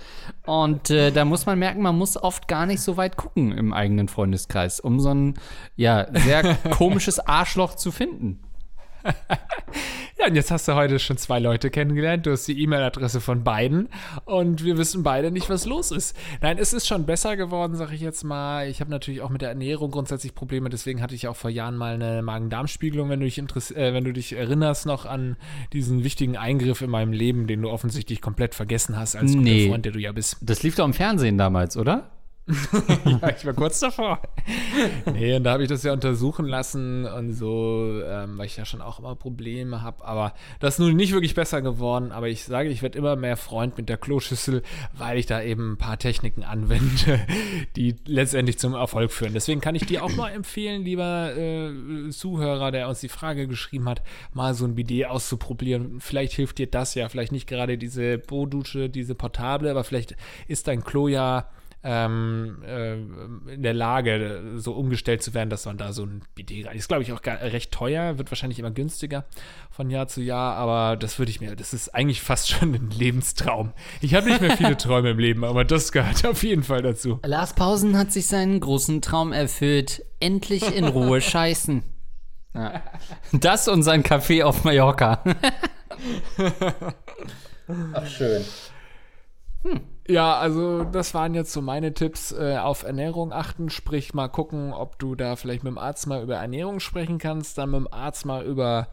Und äh, da muss man merken, man muss oft gar nicht so weit gucken im eigenen Freundeskreis, um so ein, ja, sehr komisches Arschloch zu finden. ja, und jetzt hast du heute schon zwei Leute kennengelernt. Du hast die E-Mail-Adresse von beiden und wir wissen beide nicht, was los ist. Nein, es ist schon besser geworden, sag ich jetzt mal. Ich habe natürlich auch mit der Ernährung grundsätzlich Probleme, deswegen hatte ich auch vor Jahren mal eine Magen-Darm-Spiegelung, wenn du dich äh, wenn du dich erinnerst noch an diesen wichtigen Eingriff in meinem Leben, den du offensichtlich komplett vergessen hast als guter Nee. Freund, der du ja bist. Das lief doch im Fernsehen damals, oder? Ja, ich war kurz davor. Nee, und da habe ich das ja untersuchen lassen und so, ähm, weil ich ja schon auch immer Probleme habe. Aber das ist nun nicht wirklich besser geworden. Aber ich sage, ich werde immer mehr Freund mit der Kloschüssel, weil ich da eben ein paar Techniken anwende, die letztendlich zum Erfolg führen. Deswegen kann ich dir auch mal empfehlen, lieber äh, Zuhörer, der uns die Frage geschrieben hat, mal so ein Bidet auszuprobieren. Vielleicht hilft dir das ja, vielleicht nicht gerade diese Bodusche, diese portable, aber vielleicht ist dein Klo ja ähm, äh, in der Lage, so umgestellt zu werden, dass man da so ein Bidet rein. Ist, glaube ich, auch gar, recht teuer, wird wahrscheinlich immer günstiger von Jahr zu Jahr, aber das würde ich mir, das ist eigentlich fast schon ein Lebenstraum. Ich habe nicht mehr viele Träume im Leben, aber das gehört auf jeden Fall dazu. Lars Pausen hat sich seinen großen Traum erfüllt. Endlich in Ruhe scheißen. Ja. Das und sein Café auf Mallorca. Ach, schön. Ja, also das waren jetzt so meine Tipps. Äh, auf Ernährung achten, sprich mal gucken, ob du da vielleicht mit dem Arzt mal über Ernährung sprechen kannst, dann mit dem Arzt mal über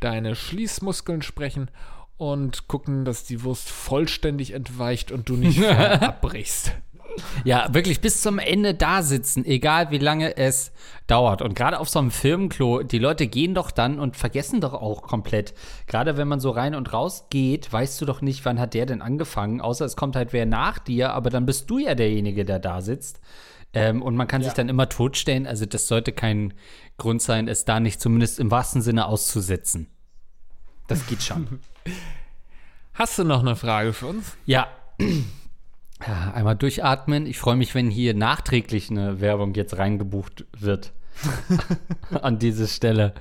deine Schließmuskeln sprechen und gucken, dass die Wurst vollständig entweicht und du nicht abbrichst. Ja, wirklich bis zum Ende da sitzen, egal wie lange es dauert. Und gerade auf so einem Firmenklo, die Leute gehen doch dann und vergessen doch auch komplett. Gerade wenn man so rein und raus geht, weißt du doch nicht, wann hat der denn angefangen, außer es kommt halt wer nach dir, aber dann bist du ja derjenige, der da sitzt. Ähm, und man kann Ja. sich dann immer totstellen. Also das sollte kein Grund sein, es da nicht zumindest im wahrsten Sinne auszusetzen. Das geht schon. Hast du noch eine Frage für uns? Ja. Ja. Einmal durchatmen. Ich freue mich, wenn hier nachträglich eine Werbung jetzt reingebucht wird. An diese Stelle,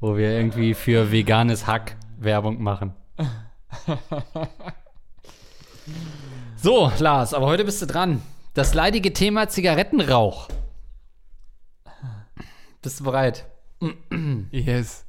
wo wir irgendwie für veganes Hack Werbung machen. So, Lars, aber heute bist du dran. Das leidige Thema Zigarettenrauch. Bist du bereit? Yes.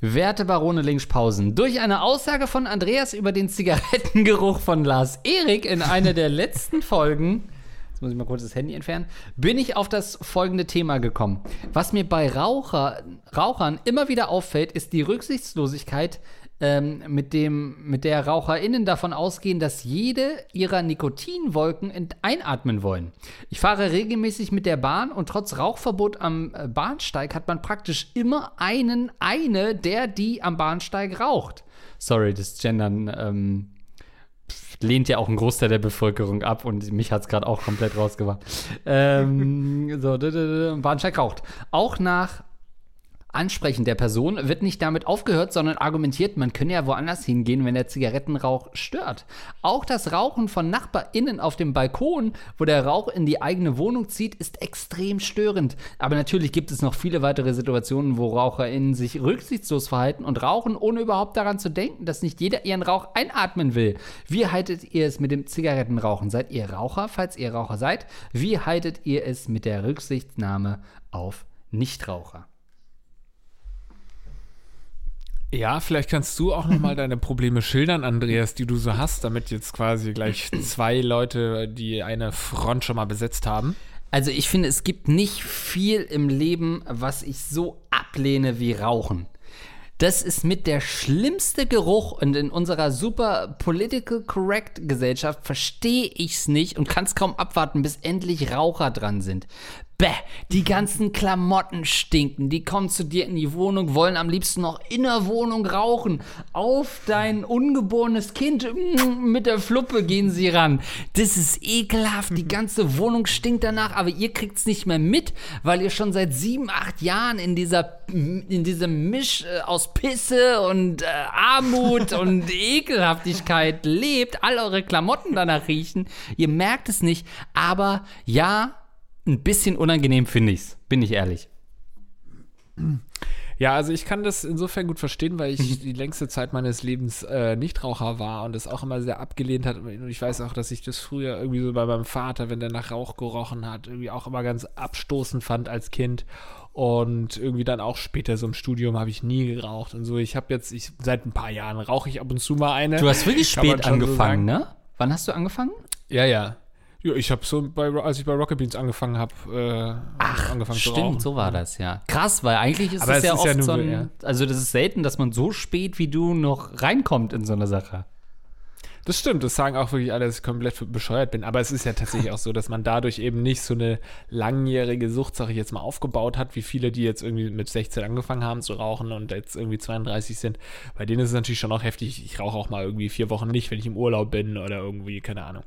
Werte Barone Linkspausen, durch eine Aussage von Andreas über den Zigarettengeruch von Lars Erik in einer der letzten Folgen, jetzt muss ich mal kurz das Handy entfernen, bin ich auf das folgende Thema gekommen. Was mir bei Raucher, Rauchern immer wieder auffällt, ist die Rücksichtslosigkeit, ähm, mit, dem, mit der RaucherInnen davon ausgehen, dass jede ihrer Nikotinwolken einatmen wollen. Ich fahre regelmäßig mit der Bahn und trotz Rauchverbot am äh, Bahnsteig hat man praktisch immer einen, eine, der die am Bahnsteig raucht. Sorry, das Gendern ähm, lehnt ja auch ein Großteil der Bevölkerung ab und mich hat es gerade auch komplett rausgemacht. ähm, so, Bahnsteig raucht. Auch nach Ansprechen der Person wird nicht damit aufgehört, sondern argumentiert, man könne ja woanders hingehen, wenn der Zigarettenrauch stört. Auch das Rauchen von NachbarInnen auf dem Balkon, wo der Rauch in die eigene Wohnung zieht, ist extrem störend. Aber natürlich gibt es noch viele weitere Situationen, wo RaucherInnen sich rücksichtslos verhalten und rauchen, ohne überhaupt daran zu denken, dass nicht jeder ihren Rauch einatmen will. Wie haltet ihr es mit dem Zigarettenrauchen? Seid ihr Raucher, falls ihr Raucher seid? Wie haltet ihr es mit der Rücksichtnahme auf Nichtraucher? Ja, vielleicht kannst du auch noch mal deine Probleme schildern, Andreas, die du so hast, damit jetzt quasi gleich zwei Leute die eine Front schon mal besetzt haben. Also ich finde, es gibt nicht viel im Leben, was ich so ablehne wie Rauchen. Das ist mit der schlimmste Geruch und in unserer super political correct Gesellschaft verstehe ich's nicht und kann es kaum abwarten, bis endlich Raucher dran sind. Bäh, die ganzen Klamotten stinken, die kommen zu dir in die Wohnung, wollen am liebsten noch in der Wohnung rauchen. Auf dein ungeborenes Kind mm, mit der Fluppe gehen sie ran. Das ist ekelhaft, die ganze Wohnung stinkt danach, aber ihr kriegt's nicht mehr mit, weil ihr schon seit sieben, acht Jahren in dieser, in diesem Misch äh, aus Pisse und äh, Armut und Ekelhaftigkeit lebt, all eure Klamotten danach riechen. Ihr merkt es nicht, aber ja, ein bisschen unangenehm finde ich's, bin ich ehrlich. Ja, also ich kann das insofern gut verstehen, weil ich die längste Zeit meines Lebens äh, Nichtraucher war und das auch immer sehr abgelehnt hat. Und ich weiß auch, dass ich das früher irgendwie so bei meinem Vater, wenn der nach Rauch gerochen hat, irgendwie auch immer ganz abstoßend fand als Kind. Und irgendwie dann auch später so im Studium habe ich nie geraucht und so. Ich habe jetzt, ich, seit ein paar Jahren rauche ich ab und zu mal eine. Du hast wirklich spät so angefangen, sagen. ne? Wann hast du angefangen? Ja, ja. Ja, ich habe so, bei, als ich bei Rocket Beans angefangen habe, äh, angefangen zu rauchen. Stimmt, so war das, ja. Krass, weil eigentlich ist Aber es ja ist oft ja so, ein, ja. also das ist selten, dass man so spät wie du noch reinkommt in so eine Sache. Das stimmt, das sagen auch wirklich alle, dass ich komplett bescheuert bin. Aber es ist ja tatsächlich auch so, dass man dadurch eben nicht so eine langjährige Sucht, sag ich jetzt mal, aufgebaut hat, wie viele, die jetzt irgendwie mit 16 angefangen haben zu rauchen und jetzt irgendwie 32 sind. Bei denen ist es natürlich schon auch heftig. Ich rauche auch mal irgendwie vier Wochen nicht, wenn ich im Urlaub bin oder irgendwie, keine Ahnung.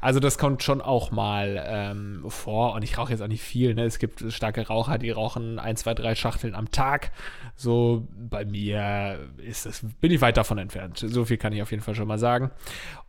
Also das kommt schon auch mal ähm, vor und ich rauche jetzt auch nicht viel. Ne? Es gibt starke Raucher, die rauchen ein, zwei, drei Schachteln am Tag. So bei mir ist das, bin ich weit davon entfernt. So viel kann ich auf jeden Fall schon mal sagen.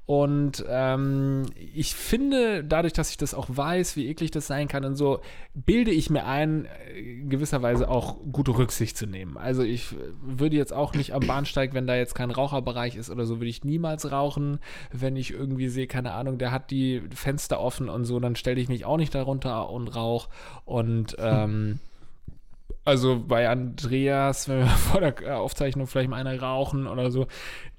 Und ähm, ich finde, dadurch, dass ich das auch weiß, wie eklig das sein kann und so, bilde ich mir ein, äh, gewisserweise auch gute Rücksicht zu nehmen. Also ich äh, würde jetzt auch nicht am Bahnsteig, wenn da jetzt kein Raucherbereich ist oder so, würde ich niemals rauchen. Wenn ich irgendwie sehe, keine Ahnung, der hat die Fenster offen und so, dann stelle ich mich auch nicht darunter und rauch. Und ähm, also bei Andreas, wenn wir vor der Aufzeichnung vielleicht mal eine rauchen oder so,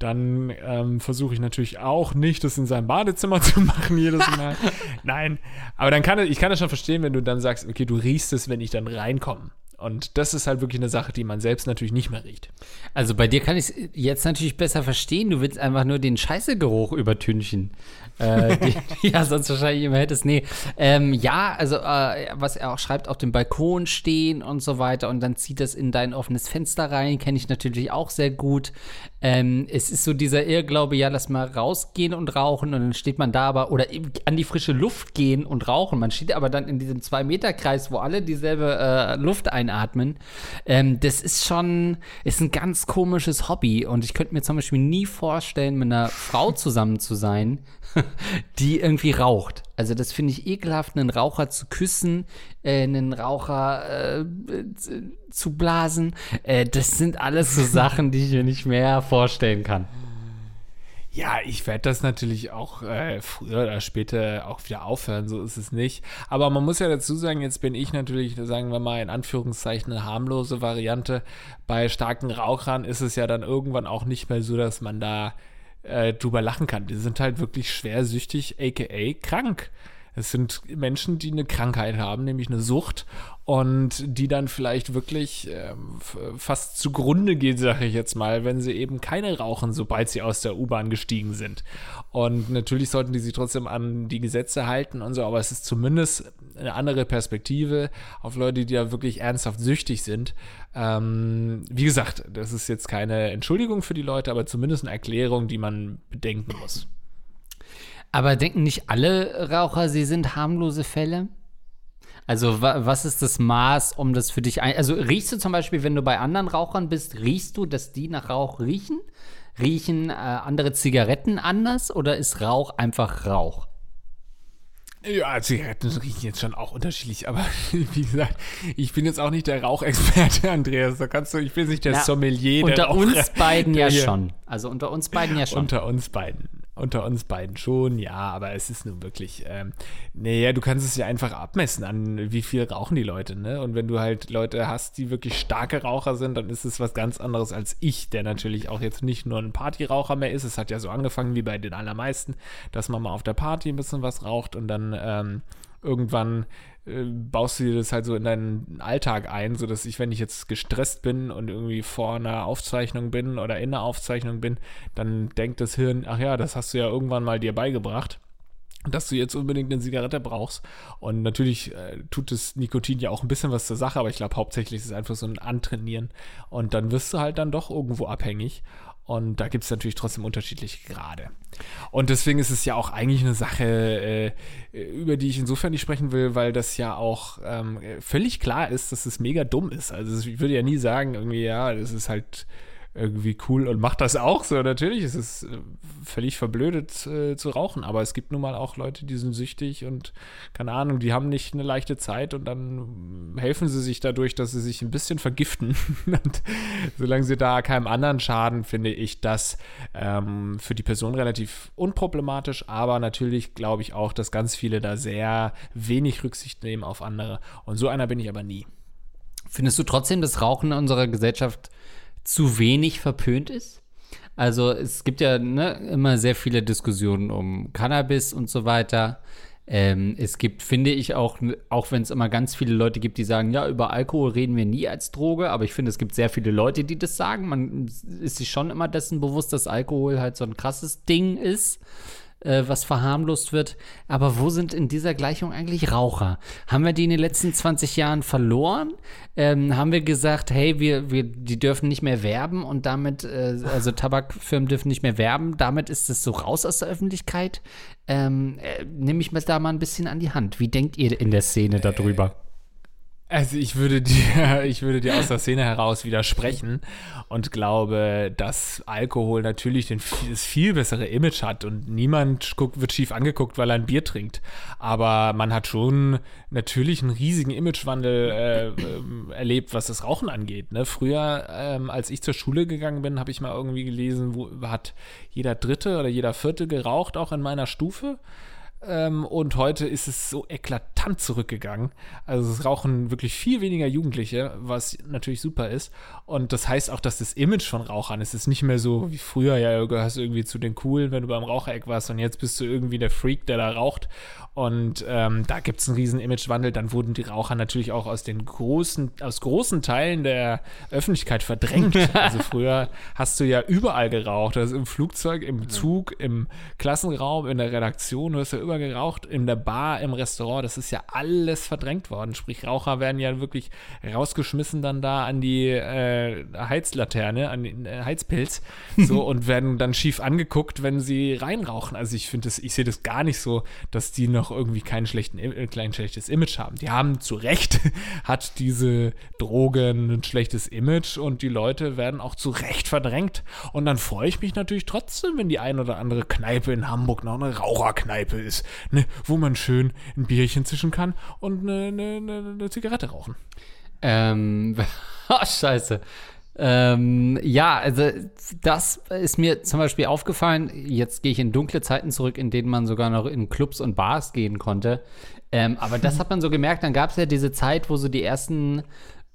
dann ähm, versuche ich natürlich auch nicht, das in seinem Badezimmer zu machen jedes Mal. Nein, aber dann kann ich, ich kann das schon verstehen, wenn du dann sagst, okay, du riechst es, wenn ich dann reinkomme. Und das ist halt wirklich eine Sache, die man selbst natürlich nicht mehr riecht. Also bei dir kann ich es jetzt natürlich besser verstehen. Du willst einfach nur den Scheißegeruch übertünchen. Äh, die, ja, sonst wahrscheinlich immer hättest. Nee. Ähm, ja, also äh, was er auch schreibt, auf dem Balkon stehen und so weiter und dann zieht das in dein offenes Fenster rein, kenne ich natürlich auch sehr gut. Ähm, es ist so dieser Irrglaube, ja, lass mal rausgehen und rauchen und dann steht man da aber, oder an die frische Luft gehen und rauchen. Man steht aber dann in diesem Zwei-Meter-Kreis, wo alle dieselbe äh, Luft einatmen. Ähm, das ist schon, ist ein ganz komisches Hobby und ich könnte mir zum Beispiel nie vorstellen, mit einer Frau zusammen zu sein, die irgendwie raucht. Also das finde ich ekelhaft, einen Raucher zu küssen, äh, einen Raucher äh, zu blasen. Äh, das sind alles so Sachen, die ich mir nicht mehr vorstellen kann. Ja, ich werde das natürlich auch äh, früher oder später auch wieder aufhören, so ist es nicht. Aber man muss ja dazu sagen, jetzt bin ich natürlich, sagen wir mal in Anführungszeichen, eine harmlose Variante. Bei starken Rauchern ist es ja dann irgendwann auch nicht mehr so, dass man da äh, drüber lachen kann. Die sind halt wirklich schwersüchtig, aka krank. Es sind Menschen, die eine Krankheit haben, nämlich eine Sucht und die dann vielleicht wirklich ähm, fast zugrunde geht, sage ich jetzt mal, wenn sie eben keine rauchen, sobald sie aus der U-Bahn gestiegen sind. Und natürlich sollten die sich trotzdem an die Gesetze halten und so, aber es ist zumindest eine andere Perspektive auf Leute, die da wirklich ernsthaft süchtig sind. Ähm, wie gesagt, das ist jetzt keine Entschuldigung für die Leute, aber zumindest eine Erklärung, die man bedenken muss. Aber denken nicht alle Raucher, sie sind harmlose Fälle? Also wa was ist das Maß, um das für dich ein... Also riechst du zum Beispiel, wenn du bei anderen Rauchern bist, riechst du, dass die nach Rauch riechen? Riechen äh, andere Zigaretten anders oder ist Rauch einfach Rauch? Ja, Zigaretten riechen jetzt schon auch unterschiedlich, aber wie gesagt, ich bin jetzt auch nicht der Rauchexperte, Andreas. Da kannst du, ich bin nicht der Na, Sommelier. Unter der uns beiden ja schon. Also unter uns beiden ja schon. Unter uns beiden unter uns beiden schon, ja, aber es ist nun wirklich, ähm, naja, du kannst es ja einfach abmessen an, wie viel rauchen die Leute, ne? Und wenn du halt Leute hast, die wirklich starke Raucher sind, dann ist es was ganz anderes als ich, der natürlich auch jetzt nicht nur ein Partyraucher mehr ist. Es hat ja so angefangen wie bei den allermeisten, dass man mal auf der Party ein bisschen was raucht und dann ähm, irgendwann äh, baust du dir das halt so in deinen Alltag ein, sodass ich, wenn ich jetzt gestresst bin und irgendwie vor einer Aufzeichnung bin oder in einer Aufzeichnung bin, dann denkt das Hirn, ach ja, das hast du ja irgendwann mal dir beigebracht dass du jetzt unbedingt eine Zigarette brauchst. Und natürlich äh, tut das Nikotin ja auch ein bisschen was zur Sache, aber ich glaube hauptsächlich ist es einfach so ein Antrainieren. Und dann wirst du halt dann doch irgendwo abhängig. Und da gibt es natürlich trotzdem unterschiedliche Grade. Und deswegen ist es ja auch eigentlich eine Sache, äh, über die ich insofern nicht sprechen will, weil das ja auch ähm, völlig klar ist, dass es mega dumm ist. Also ich würde ja nie sagen, irgendwie, ja, das ist halt irgendwie cool und macht das auch so. Natürlich ist es äh, völlig verblödet äh, zu rauchen, aber es gibt nun mal auch Leute, die sind süchtig und keine Ahnung, die haben nicht eine leichte Zeit und dann helfen sie sich dadurch, dass sie sich ein bisschen vergiften. und solange sie da keinem anderen schaden, finde ich das ähm, für die Person relativ unproblematisch, aber natürlich glaube ich auch, dass ganz viele da sehr wenig Rücksicht nehmen auf andere und so einer bin ich aber nie. Findest du trotzdem, dass Rauchen in unserer Gesellschaft zu wenig verpönt ist? Also es gibt ja ne, immer sehr viele Diskussionen um Cannabis und so weiter. Ähm, es gibt, finde ich, auch, auch wenn es immer ganz viele Leute gibt, die sagen, ja, über Alkohol reden wir nie als Droge, aber ich finde, es gibt sehr viele Leute, die das sagen. Man ist sich schon immer dessen bewusst, dass Alkohol halt so ein krasses Ding ist äh, was verharmlost wird. Aber wo sind in dieser Gleichung eigentlich Raucher? Haben wir die in den letzten 20 Jahren verloren? Ähm, haben wir gesagt, hey, wir, wir, die dürfen nicht mehr werben und damit, äh, also Tabakfirmen dürfen nicht mehr werben, damit ist es so raus aus der Öffentlichkeit? Ähm, äh, Nehme ich mir da mal ein bisschen an die Hand. Wie denkt ihr in der Szene darüber? Also ich würde dir, ich würde dir aus der Szene heraus widersprechen und glaube, dass Alkohol natürlich den, das viel bessere Image hat und niemand guckt, wird schief angeguckt, weil er ein Bier trinkt. Aber man hat schon natürlich einen riesigen Imagewandel äh, erlebt, was das Rauchen angeht. Ne? Früher, ähm, als ich zur Schule gegangen bin, habe ich mal irgendwie gelesen, wo hat jeder Dritte oder jeder Vierte geraucht, auch in meiner Stufe. Ähm, und heute ist es so eklatant zurückgegangen. Also es rauchen wirklich viel weniger Jugendliche, was natürlich super ist. Und das heißt auch, dass das Image von Rauchern ist. Es ist nicht mehr so wie früher, ja, du gehörst irgendwie zu den Coolen, wenn du beim Rauchereck warst und jetzt bist du irgendwie der Freak, der da raucht. Und ähm, da gibt es einen riesen Imagewandel. Dann wurden die Raucher natürlich auch aus den großen, aus großen Teilen der Öffentlichkeit verdrängt. also früher hast du ja überall geraucht. Also im Flugzeug, im Zug, im Klassenraum, in der Redaktion, du hast ja überall geraucht, in der Bar, im Restaurant. Das ist ja alles verdrängt worden. Sprich, Raucher werden ja wirklich rausgeschmissen dann da an die äh, Heizlaterne, an den äh, Heizpilz. So und werden dann schief angeguckt, wenn sie reinrauchen. Also ich finde das, ich sehe das gar nicht so, dass die noch irgendwie keinen schlechten, äh, kein schlechtes Image haben. Die haben zu Recht, hat diese Droge ein schlechtes Image und die Leute werden auch zu Recht verdrängt. Und dann freue ich mich natürlich trotzdem, wenn die ein oder andere Kneipe in Hamburg noch eine Raucherkneipe ist, ne, wo man schön ein Bierchen zischen kann und eine, eine, eine Zigarette rauchen. Ähm, oh, scheiße. Ähm, ja, also das ist mir zum Beispiel aufgefallen. Jetzt gehe ich in dunkle Zeiten zurück, in denen man sogar noch in Clubs und Bars gehen konnte. Ähm, aber das hat man so gemerkt. Dann gab es ja diese Zeit, wo so die ersten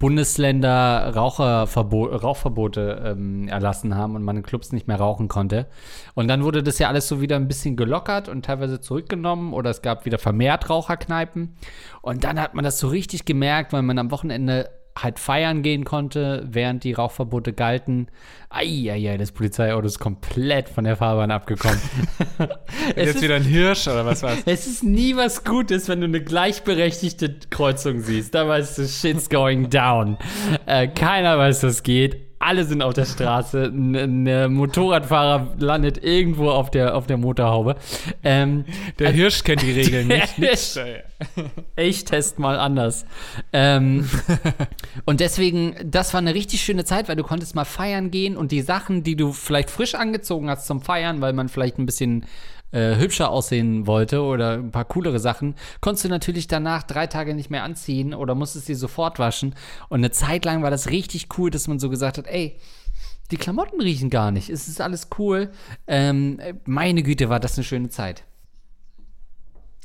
Bundesländer Rauchverbote ähm, erlassen haben und man in Clubs nicht mehr rauchen konnte. Und dann wurde das ja alles so wieder ein bisschen gelockert und teilweise zurückgenommen oder es gab wieder vermehrt Raucherkneipen. Und dann hat man das so richtig gemerkt, weil man am Wochenende halt feiern gehen konnte, während die Rauchverbote galten. Eieiei, das Polizeiauto ist komplett von der Fahrbahn abgekommen. es Jetzt ist, wieder ein Hirsch oder was war's? Es ist nie was Gutes, wenn du eine gleichberechtigte Kreuzung siehst. Da weißt du, shit's going down. Äh, keiner weiß, was geht alle sind auf der Straße. Ein, ein Motorradfahrer landet irgendwo auf der, auf der Motorhaube. Ähm, der also, Hirsch kennt die Regeln nicht. nicht. ich test mal anders. Ähm, und deswegen, das war eine richtig schöne Zeit, weil du konntest mal feiern gehen und die Sachen, die du vielleicht frisch angezogen hast zum Feiern, weil man vielleicht ein bisschen äh, hübscher aussehen wollte oder ein paar coolere Sachen, konntest du natürlich danach drei Tage nicht mehr anziehen oder musstest sie sofort waschen. Und eine Zeit lang war das richtig cool, dass man so gesagt hat, ey, die Klamotten riechen gar nicht. Es ist alles cool. Ähm, meine Güte, war das eine schöne Zeit.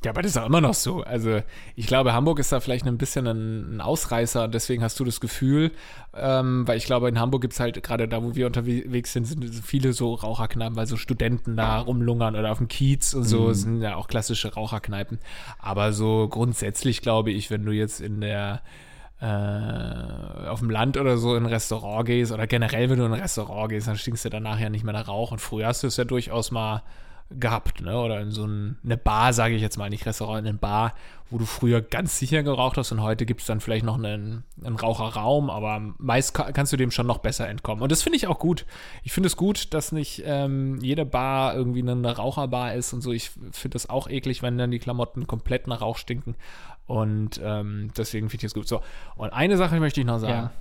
Ja, aber das ist auch immer noch so. Also ich glaube, Hamburg ist da vielleicht ein bisschen ein, Ausreißer. Deswegen hast du das Gefühl, ähm, weil ich glaube, in Hamburg gibt es halt gerade da, wo wir unterwegs sind, sind viele so Raucherkneipen, weil so Studenten da rumlungern oder auf dem Kiez und so mhm. sind ja auch klassische Raucherkneipen. Aber so grundsätzlich glaube ich, wenn du jetzt in der äh, auf dem Land oder so in ein Restaurant gehst oder generell, wenn du in ein Restaurant gehst, dann stinkst du danach ja nicht mehr nach Rauch. Und früher hast du es ja durchaus mal gehabt, ne? Oder in so ein, eine Bar, sage ich jetzt mal, nicht Restaurant, in eine Bar, wo du früher ganz sicher geraucht hast und heute gibt es dann vielleicht noch einen, einen Raucherraum, aber meist kannst du dem schon noch besser entkommen. Und das finde ich auch gut. Ich finde es gut, dass nicht ähm, jede Bar irgendwie eine Raucherbar ist und so. Ich finde das auch eklig, wenn dann die Klamotten komplett nach Rauch stinken. Und ähm, deswegen finde ich es gut. So, und eine Sache möchte ich noch sagen. Ja.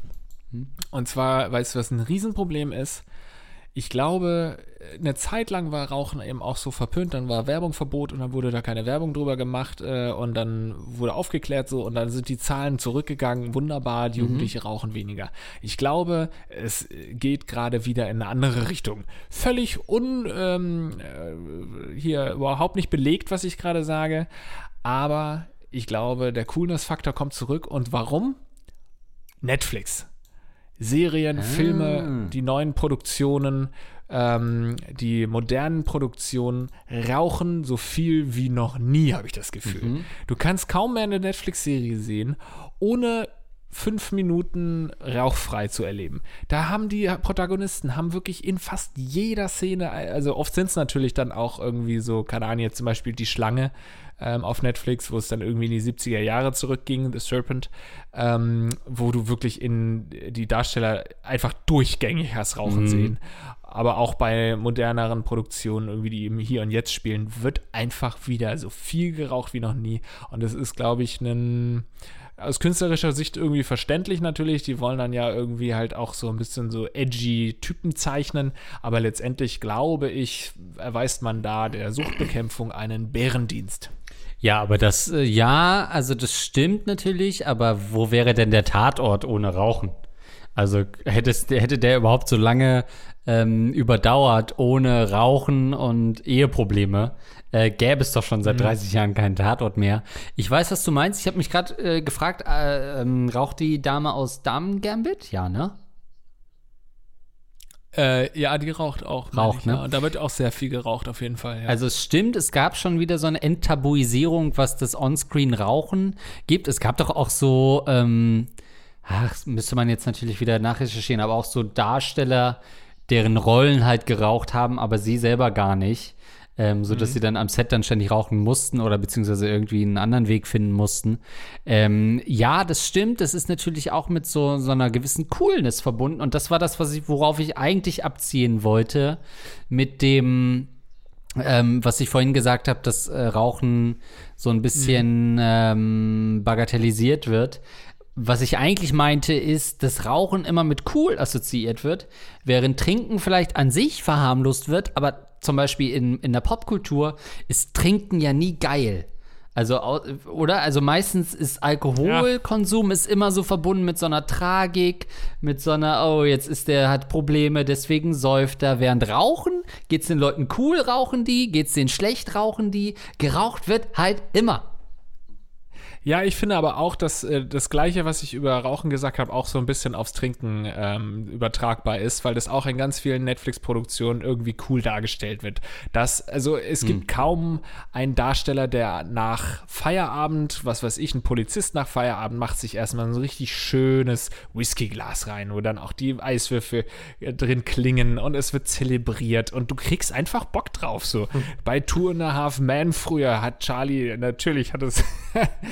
Hm? Und zwar, weißt du, was ein Riesenproblem ist? Ich glaube, eine Zeit lang war Rauchen eben auch so verpönt, dann war Werbungverbot und dann wurde da keine Werbung drüber gemacht äh, und dann wurde aufgeklärt so und dann sind die Zahlen zurückgegangen, wunderbar, die mhm. Jugendliche rauchen weniger. Ich glaube, es geht gerade wieder in eine andere Richtung. Völlig un, ähm, äh, hier überhaupt nicht belegt, was ich gerade sage, aber ich glaube, der Coolness-Faktor kommt zurück und warum? Netflix. Serien, ah. Filme, die neuen Produktionen, ähm, die modernen Produktionen rauchen so viel wie noch nie, habe ich das Gefühl. Mhm. Du kannst kaum mehr eine Netflix-Serie sehen, ohne fünf Minuten rauchfrei zu erleben. Da haben die Protagonisten, haben wirklich in fast jeder Szene, also oft sind es natürlich dann auch irgendwie so, keine Ahnung, jetzt zum Beispiel die Schlange, ähm, auf Netflix, wo es dann irgendwie in die 70er Jahre zurückging, The Serpent, ähm, wo du wirklich in die Darsteller einfach durchgängig hast rauchen mhm. sehen. Aber auch bei moderneren Produktionen, irgendwie, die eben hier und jetzt spielen, wird einfach wieder so viel geraucht wie noch nie. Und das ist, glaube ich, ein aus künstlerischer Sicht irgendwie verständlich natürlich. Die wollen dann ja irgendwie halt auch so ein bisschen so edgy Typen zeichnen. Aber letztendlich glaube ich, erweist man da der Suchtbekämpfung einen Bärendienst. Ja, aber das, äh, ja, also das stimmt natürlich, aber wo wäre denn der Tatort ohne Rauchen? Also hätte der überhaupt so lange ähm, überdauert ohne Rauchen und Eheprobleme, äh, gäbe es doch schon seit 30 mhm. Jahren keinen Tatort mehr. Ich weiß, was du meinst. Ich habe mich gerade äh, gefragt, äh, ähm, raucht die Dame aus Damen Gambit? Ja, ne? Äh, ja, die raucht auch. Raucht, ich, ne? Ja. Und da wird auch sehr viel geraucht, auf jeden Fall. Ja. Also es stimmt, es gab schon wieder so eine Enttabuisierung, was das Onscreen-Rauchen gibt. Es gab doch auch so, ähm, ach, müsste man jetzt natürlich wieder nachrecherchieren, aber auch so Darsteller, deren Rollen halt geraucht haben, aber sie selber gar nicht. Ähm, so dass sie dann am Set dann ständig rauchen mussten oder beziehungsweise irgendwie einen anderen Weg finden mussten. Ähm, ja, das stimmt. Das ist natürlich auch mit so, so einer gewissen Coolness verbunden. Und das war das, was ich, worauf ich eigentlich abziehen wollte, mit dem, ähm, was ich vorhin gesagt habe, dass äh, Rauchen so ein bisschen ähm, bagatellisiert wird. Was ich eigentlich meinte, ist, dass Rauchen immer mit cool assoziiert wird, während Trinken vielleicht an sich verharmlost wird, aber zum Beispiel in, in der Popkultur ist Trinken ja nie geil. Also, oder? Also meistens ist Alkoholkonsum ist immer so verbunden mit so einer Tragik, mit so einer, oh, jetzt ist der, hat Probleme, deswegen säuft er. Während Rauchen, geht's den Leuten cool, rauchen die, geht's denen schlecht, rauchen die. Geraucht wird halt immer. Ja, ich finde aber auch, dass äh, das Gleiche, was ich über Rauchen gesagt habe, auch so ein bisschen aufs Trinken ähm, übertragbar ist, weil das auch in ganz vielen Netflix-Produktionen irgendwie cool dargestellt wird. Das, also es gibt kaum einen Darsteller, der nach Feierabend, was weiß ich, ein Polizist nach Feierabend macht sich erstmal so ein richtig schönes Whiskyglas rein, wo dann auch die Eiswürfel äh, drin klingen und es wird zelebriert und du kriegst einfach Bock drauf. So bei Two and a Half Man früher hat Charlie natürlich hat es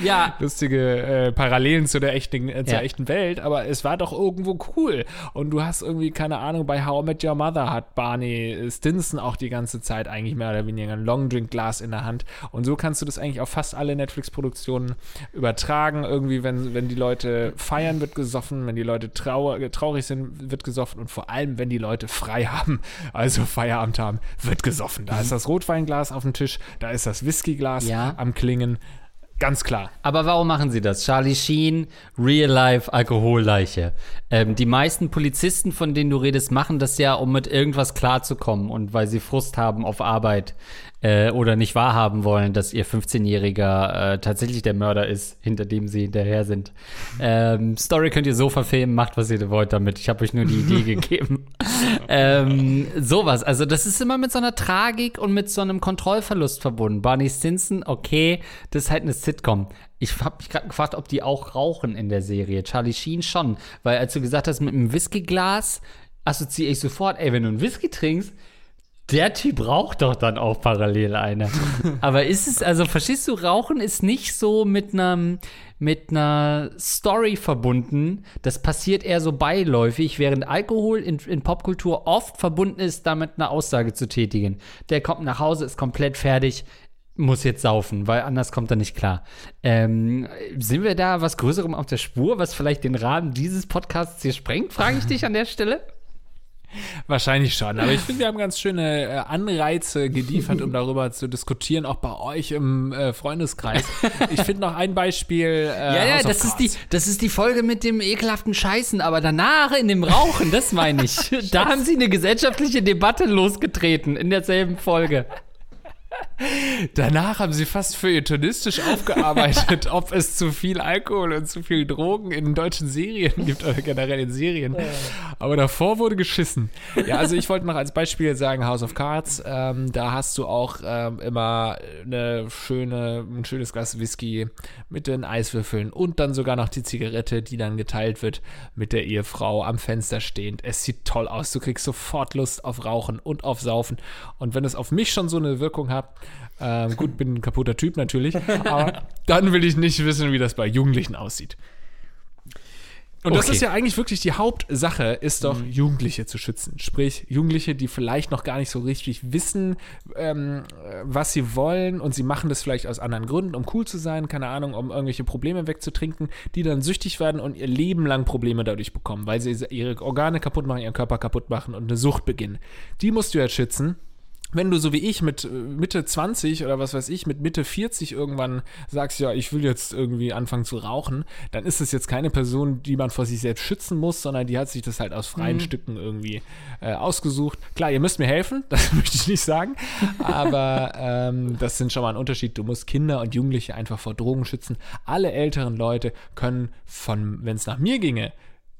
Ja. Lustige äh, Parallelen zu der echten, äh, zur Ja. echten Welt, aber es war doch irgendwo cool. Und du hast irgendwie, keine Ahnung, bei How I Met Your Mother hat Barney Stinson auch die ganze Zeit eigentlich mehr oder weniger ein Longdrink-Glas in der Hand. Und so kannst du das eigentlich auf fast alle Netflix-Produktionen übertragen. Irgendwie, wenn, wenn die Leute feiern, wird gesoffen, wenn die Leute trauer, traurig sind, wird gesoffen und vor allem, wenn die Leute frei haben, also Feierabend haben, wird gesoffen. Da ist das Rotweinglas auf dem Tisch, da ist das Whiskyglas Ja. am Klingen. Ganz klar. Aber warum machen sie das? Charlie Sheen, Real-Life Alkoholleiche. Ähm, die meisten Polizisten, von denen du redest, machen das ja, um mit irgendwas klarzukommen und weil sie Frust haben auf Arbeit äh, oder nicht wahrhaben wollen, dass ihr 15-Jähriger äh, tatsächlich der Mörder ist, hinter dem sie hinterher sind. Ähm, Story könnt ihr so verfilmen, macht was ihr wollt damit. Ich habe euch nur die Idee gegeben. ähm, sowas. Also, das ist immer mit so einer Tragik und mit so einem Kontrollverlust verbunden. Barney Stinson, okay, das ist halt eine Sitcom. Ich habe mich gerade gefragt, ob die auch rauchen in der Serie. Charlie Sheen schon. Weil, als du gesagt hast, mit einem Whiskyglas assoziiere ich sofort, ey, wenn du einen Whisky trinkst, der Typ raucht doch dann auch parallel eine. Aber ist es, also verstehst du, Rauchen ist nicht so mit einem mit einer Story verbunden. Das passiert eher so beiläufig, während Alkohol in, in Popkultur oft verbunden ist, damit eine Aussage zu tätigen. Der kommt nach Hause, ist komplett fertig, muss jetzt saufen, weil anders kommt er nicht klar. Ähm, sind wir da was Größerem auf der Spur, was vielleicht den Rahmen dieses Podcasts hier sprengt, frage ich dich an der Stelle? Wahrscheinlich schon, aber ich finde, wir haben ganz schöne äh, Anreize geliefert, um darüber zu diskutieren, auch bei euch im äh, Freundeskreis. Ich finde noch ein Beispiel. Äh, Ja, ja, das ist, die, das ist die Folge mit dem ekelhaften Scheißen, aber danach in dem Rauchen, das meine ich. da haben sie eine gesellschaftliche Debatte losgetreten in derselben Folge. Danach haben sie fast feuilletonistisch aufgearbeitet, ob es zu viel Alkohol und zu viel Drogen in deutschen Serien gibt oder generell in Serien. Aber davor wurde geschissen. Ja, also ich wollte noch als Beispiel sagen House of Cards. Ähm, da hast du auch ähm, immer eine schöne, ein schönes Glas Whisky mit den Eiswürfeln und dann sogar noch die Zigarette, die dann geteilt wird mit der Ehefrau am Fenster stehend. Es sieht toll aus. Du kriegst sofort Lust auf Rauchen und auf Saufen. Und wenn es auf mich schon so eine Wirkung hat, ähm, gut, bin ein kaputter Typ natürlich, aber dann will ich nicht wissen, wie das bei Jugendlichen aussieht. Und das Okay. ist ja eigentlich wirklich die Hauptsache, ist doch, Jugendliche zu schützen. Sprich, Jugendliche, die vielleicht noch gar nicht so richtig wissen, ähm, äh, was sie wollen und sie machen das vielleicht aus anderen Gründen, um cool zu sein, keine Ahnung, um irgendwelche Probleme wegzutrinken, die dann süchtig werden und ihr Leben lang Probleme dadurch bekommen, weil sie ihre Organe kaputt machen, ihren Körper kaputt machen und eine Sucht beginnen. Die musst du jetzt schützen wenn du so wie ich mit äh, Mitte 20 oder was weiß ich, mit Mitte 40 irgendwann sagst, ja, ich will jetzt irgendwie anfangen zu rauchen, dann ist es jetzt keine Person, die man vor sich selbst schützen muss, sondern die hat sich das halt aus freien Stücken irgendwie äh, ausgesucht. Klar, ihr müsst mir helfen, das möchte ich nicht sagen, aber ähm, das sind schon mal ein Unterschied. Du musst Kinder und Jugendliche einfach vor Drogen schützen. Alle älteren Leute können von, wenn es nach mir ginge,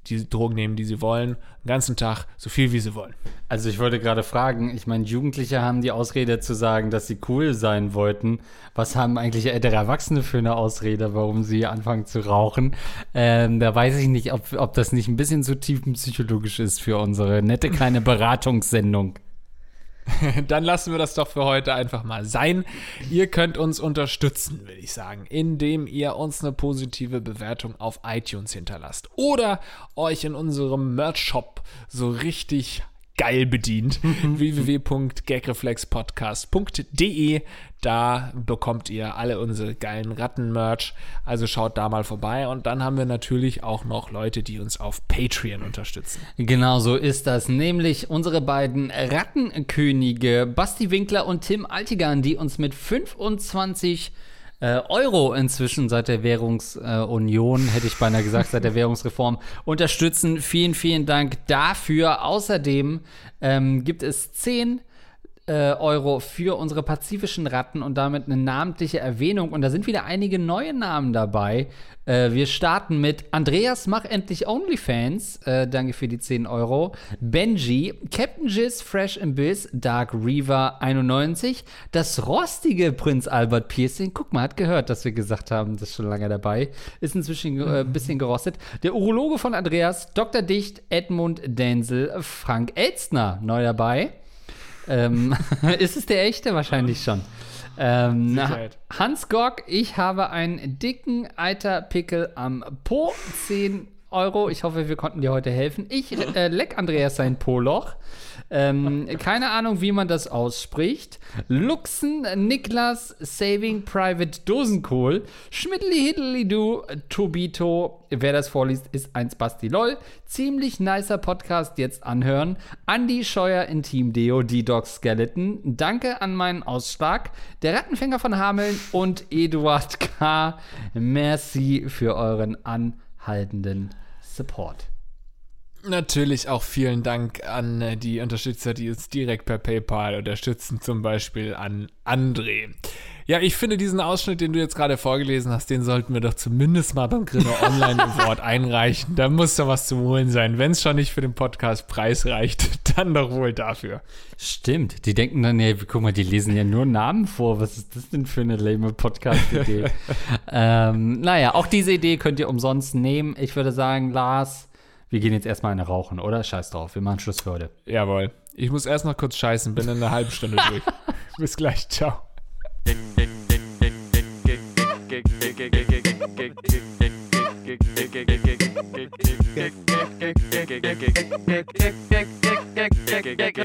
die Drogen nehmen, die sie wollen, den ganzen Tag, so viel wie sie wollen. Also ich wollte gerade fragen, ich meine, Jugendliche haben die Ausrede zu sagen, dass sie cool sein wollten. Was haben eigentlich ältere Erwachsene für eine Ausrede, warum sie anfangen zu rauchen? Ähm, da weiß ich nicht, ob, ob das nicht ein bisschen zu tiefenpsychologisch ist für unsere nette kleine Beratungssendung. Dann lassen wir das doch für heute einfach mal sein. Ihr könnt uns unterstützen, will ich sagen, indem ihr uns eine positive Bewertung auf iTunes hinterlasst oder euch in unserem Merch-Shop so richtig geil bedient. www.gagreflexpodcast.de. Da bekommt ihr alle unsere geilen Ratten-Merch. Also schaut da mal vorbei. Und dann haben wir natürlich auch noch Leute, die uns auf Patreon unterstützen. Genau so ist das. Nämlich unsere beiden Rattenkönige Basti Winkler und Tim Altigan, die uns mit 25 äh, Euro inzwischen seit der Währungsunion, äh, hätte ich beinahe gesagt, seit der Währungsreform unterstützen. Vielen, vielen Dank dafür. Außerdem ähm, gibt es 10 äh, Euro für unsere pazifischen Ratten und damit eine namentliche Erwähnung. Und da sind wieder einige neue Namen dabei. Äh, wir starten mit Andreas, mach endlich OnlyFans. Äh, danke für die 10 Euro. Benji, Captain Jizz, Fresh Biss, Dark Reaver 91. Das rostige Prinz Albert Piercing. Guck mal, hat gehört, dass wir gesagt haben, das ist schon lange dabei. Ist inzwischen ein äh, bisschen gerostet. Der Urologe von Andreas, Dr. Dicht, Edmund Denzel, Frank Elstner neu dabei. Ähm, ist es der echte? Wahrscheinlich schon. Ähm, Hans Gorg, ich habe einen dicken Eiterpickel am Po. 10 Euro. Ich hoffe, wir konnten dir heute helfen. Ich äh, leck Andreas sein Po-Loch. Ähm, keine Ahnung, wie man das ausspricht. Luxen, Niklas, Saving Private Dosenkohl, Schmidtli Hiddly Du, Tobito, wer das vorliest, ist ein Basti LOL. Ziemlich nicer Podcast, jetzt anhören. Andy Scheuer in Team Deo, D-Dog Skeleton. Danke an meinen Ausschlag. Der Rattenfänger von Hameln und Eduard K. Merci für euren anhaltenden Support. Natürlich auch vielen Dank an äh, die Unterstützer, die uns direkt per PayPal unterstützen, zum Beispiel an André. Ja, ich finde diesen Ausschnitt, den du jetzt gerade vorgelesen hast, den sollten wir doch zumindest mal beim Grinner Online Award einreichen. Da muss doch was zu holen sein. Wenn es schon nicht für den Podcast Preis reicht, dann doch wohl dafür. Stimmt. Die denken dann, ja, guck mal, die lesen ja nur Namen vor. Was ist das denn für eine lame Podcast-Idee? ähm, naja, auch diese Idee könnt ihr umsonst nehmen. Ich würde sagen, Lars, wir gehen jetzt erstmal eine rauchen, oder? Scheiß drauf, wir machen Schluss für heute. Jawohl. Ich muss erst noch kurz scheißen, bin in einer halben Stunde durch. Bis gleich, ciao.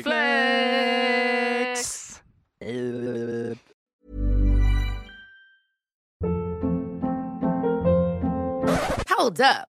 Flex. Hold up.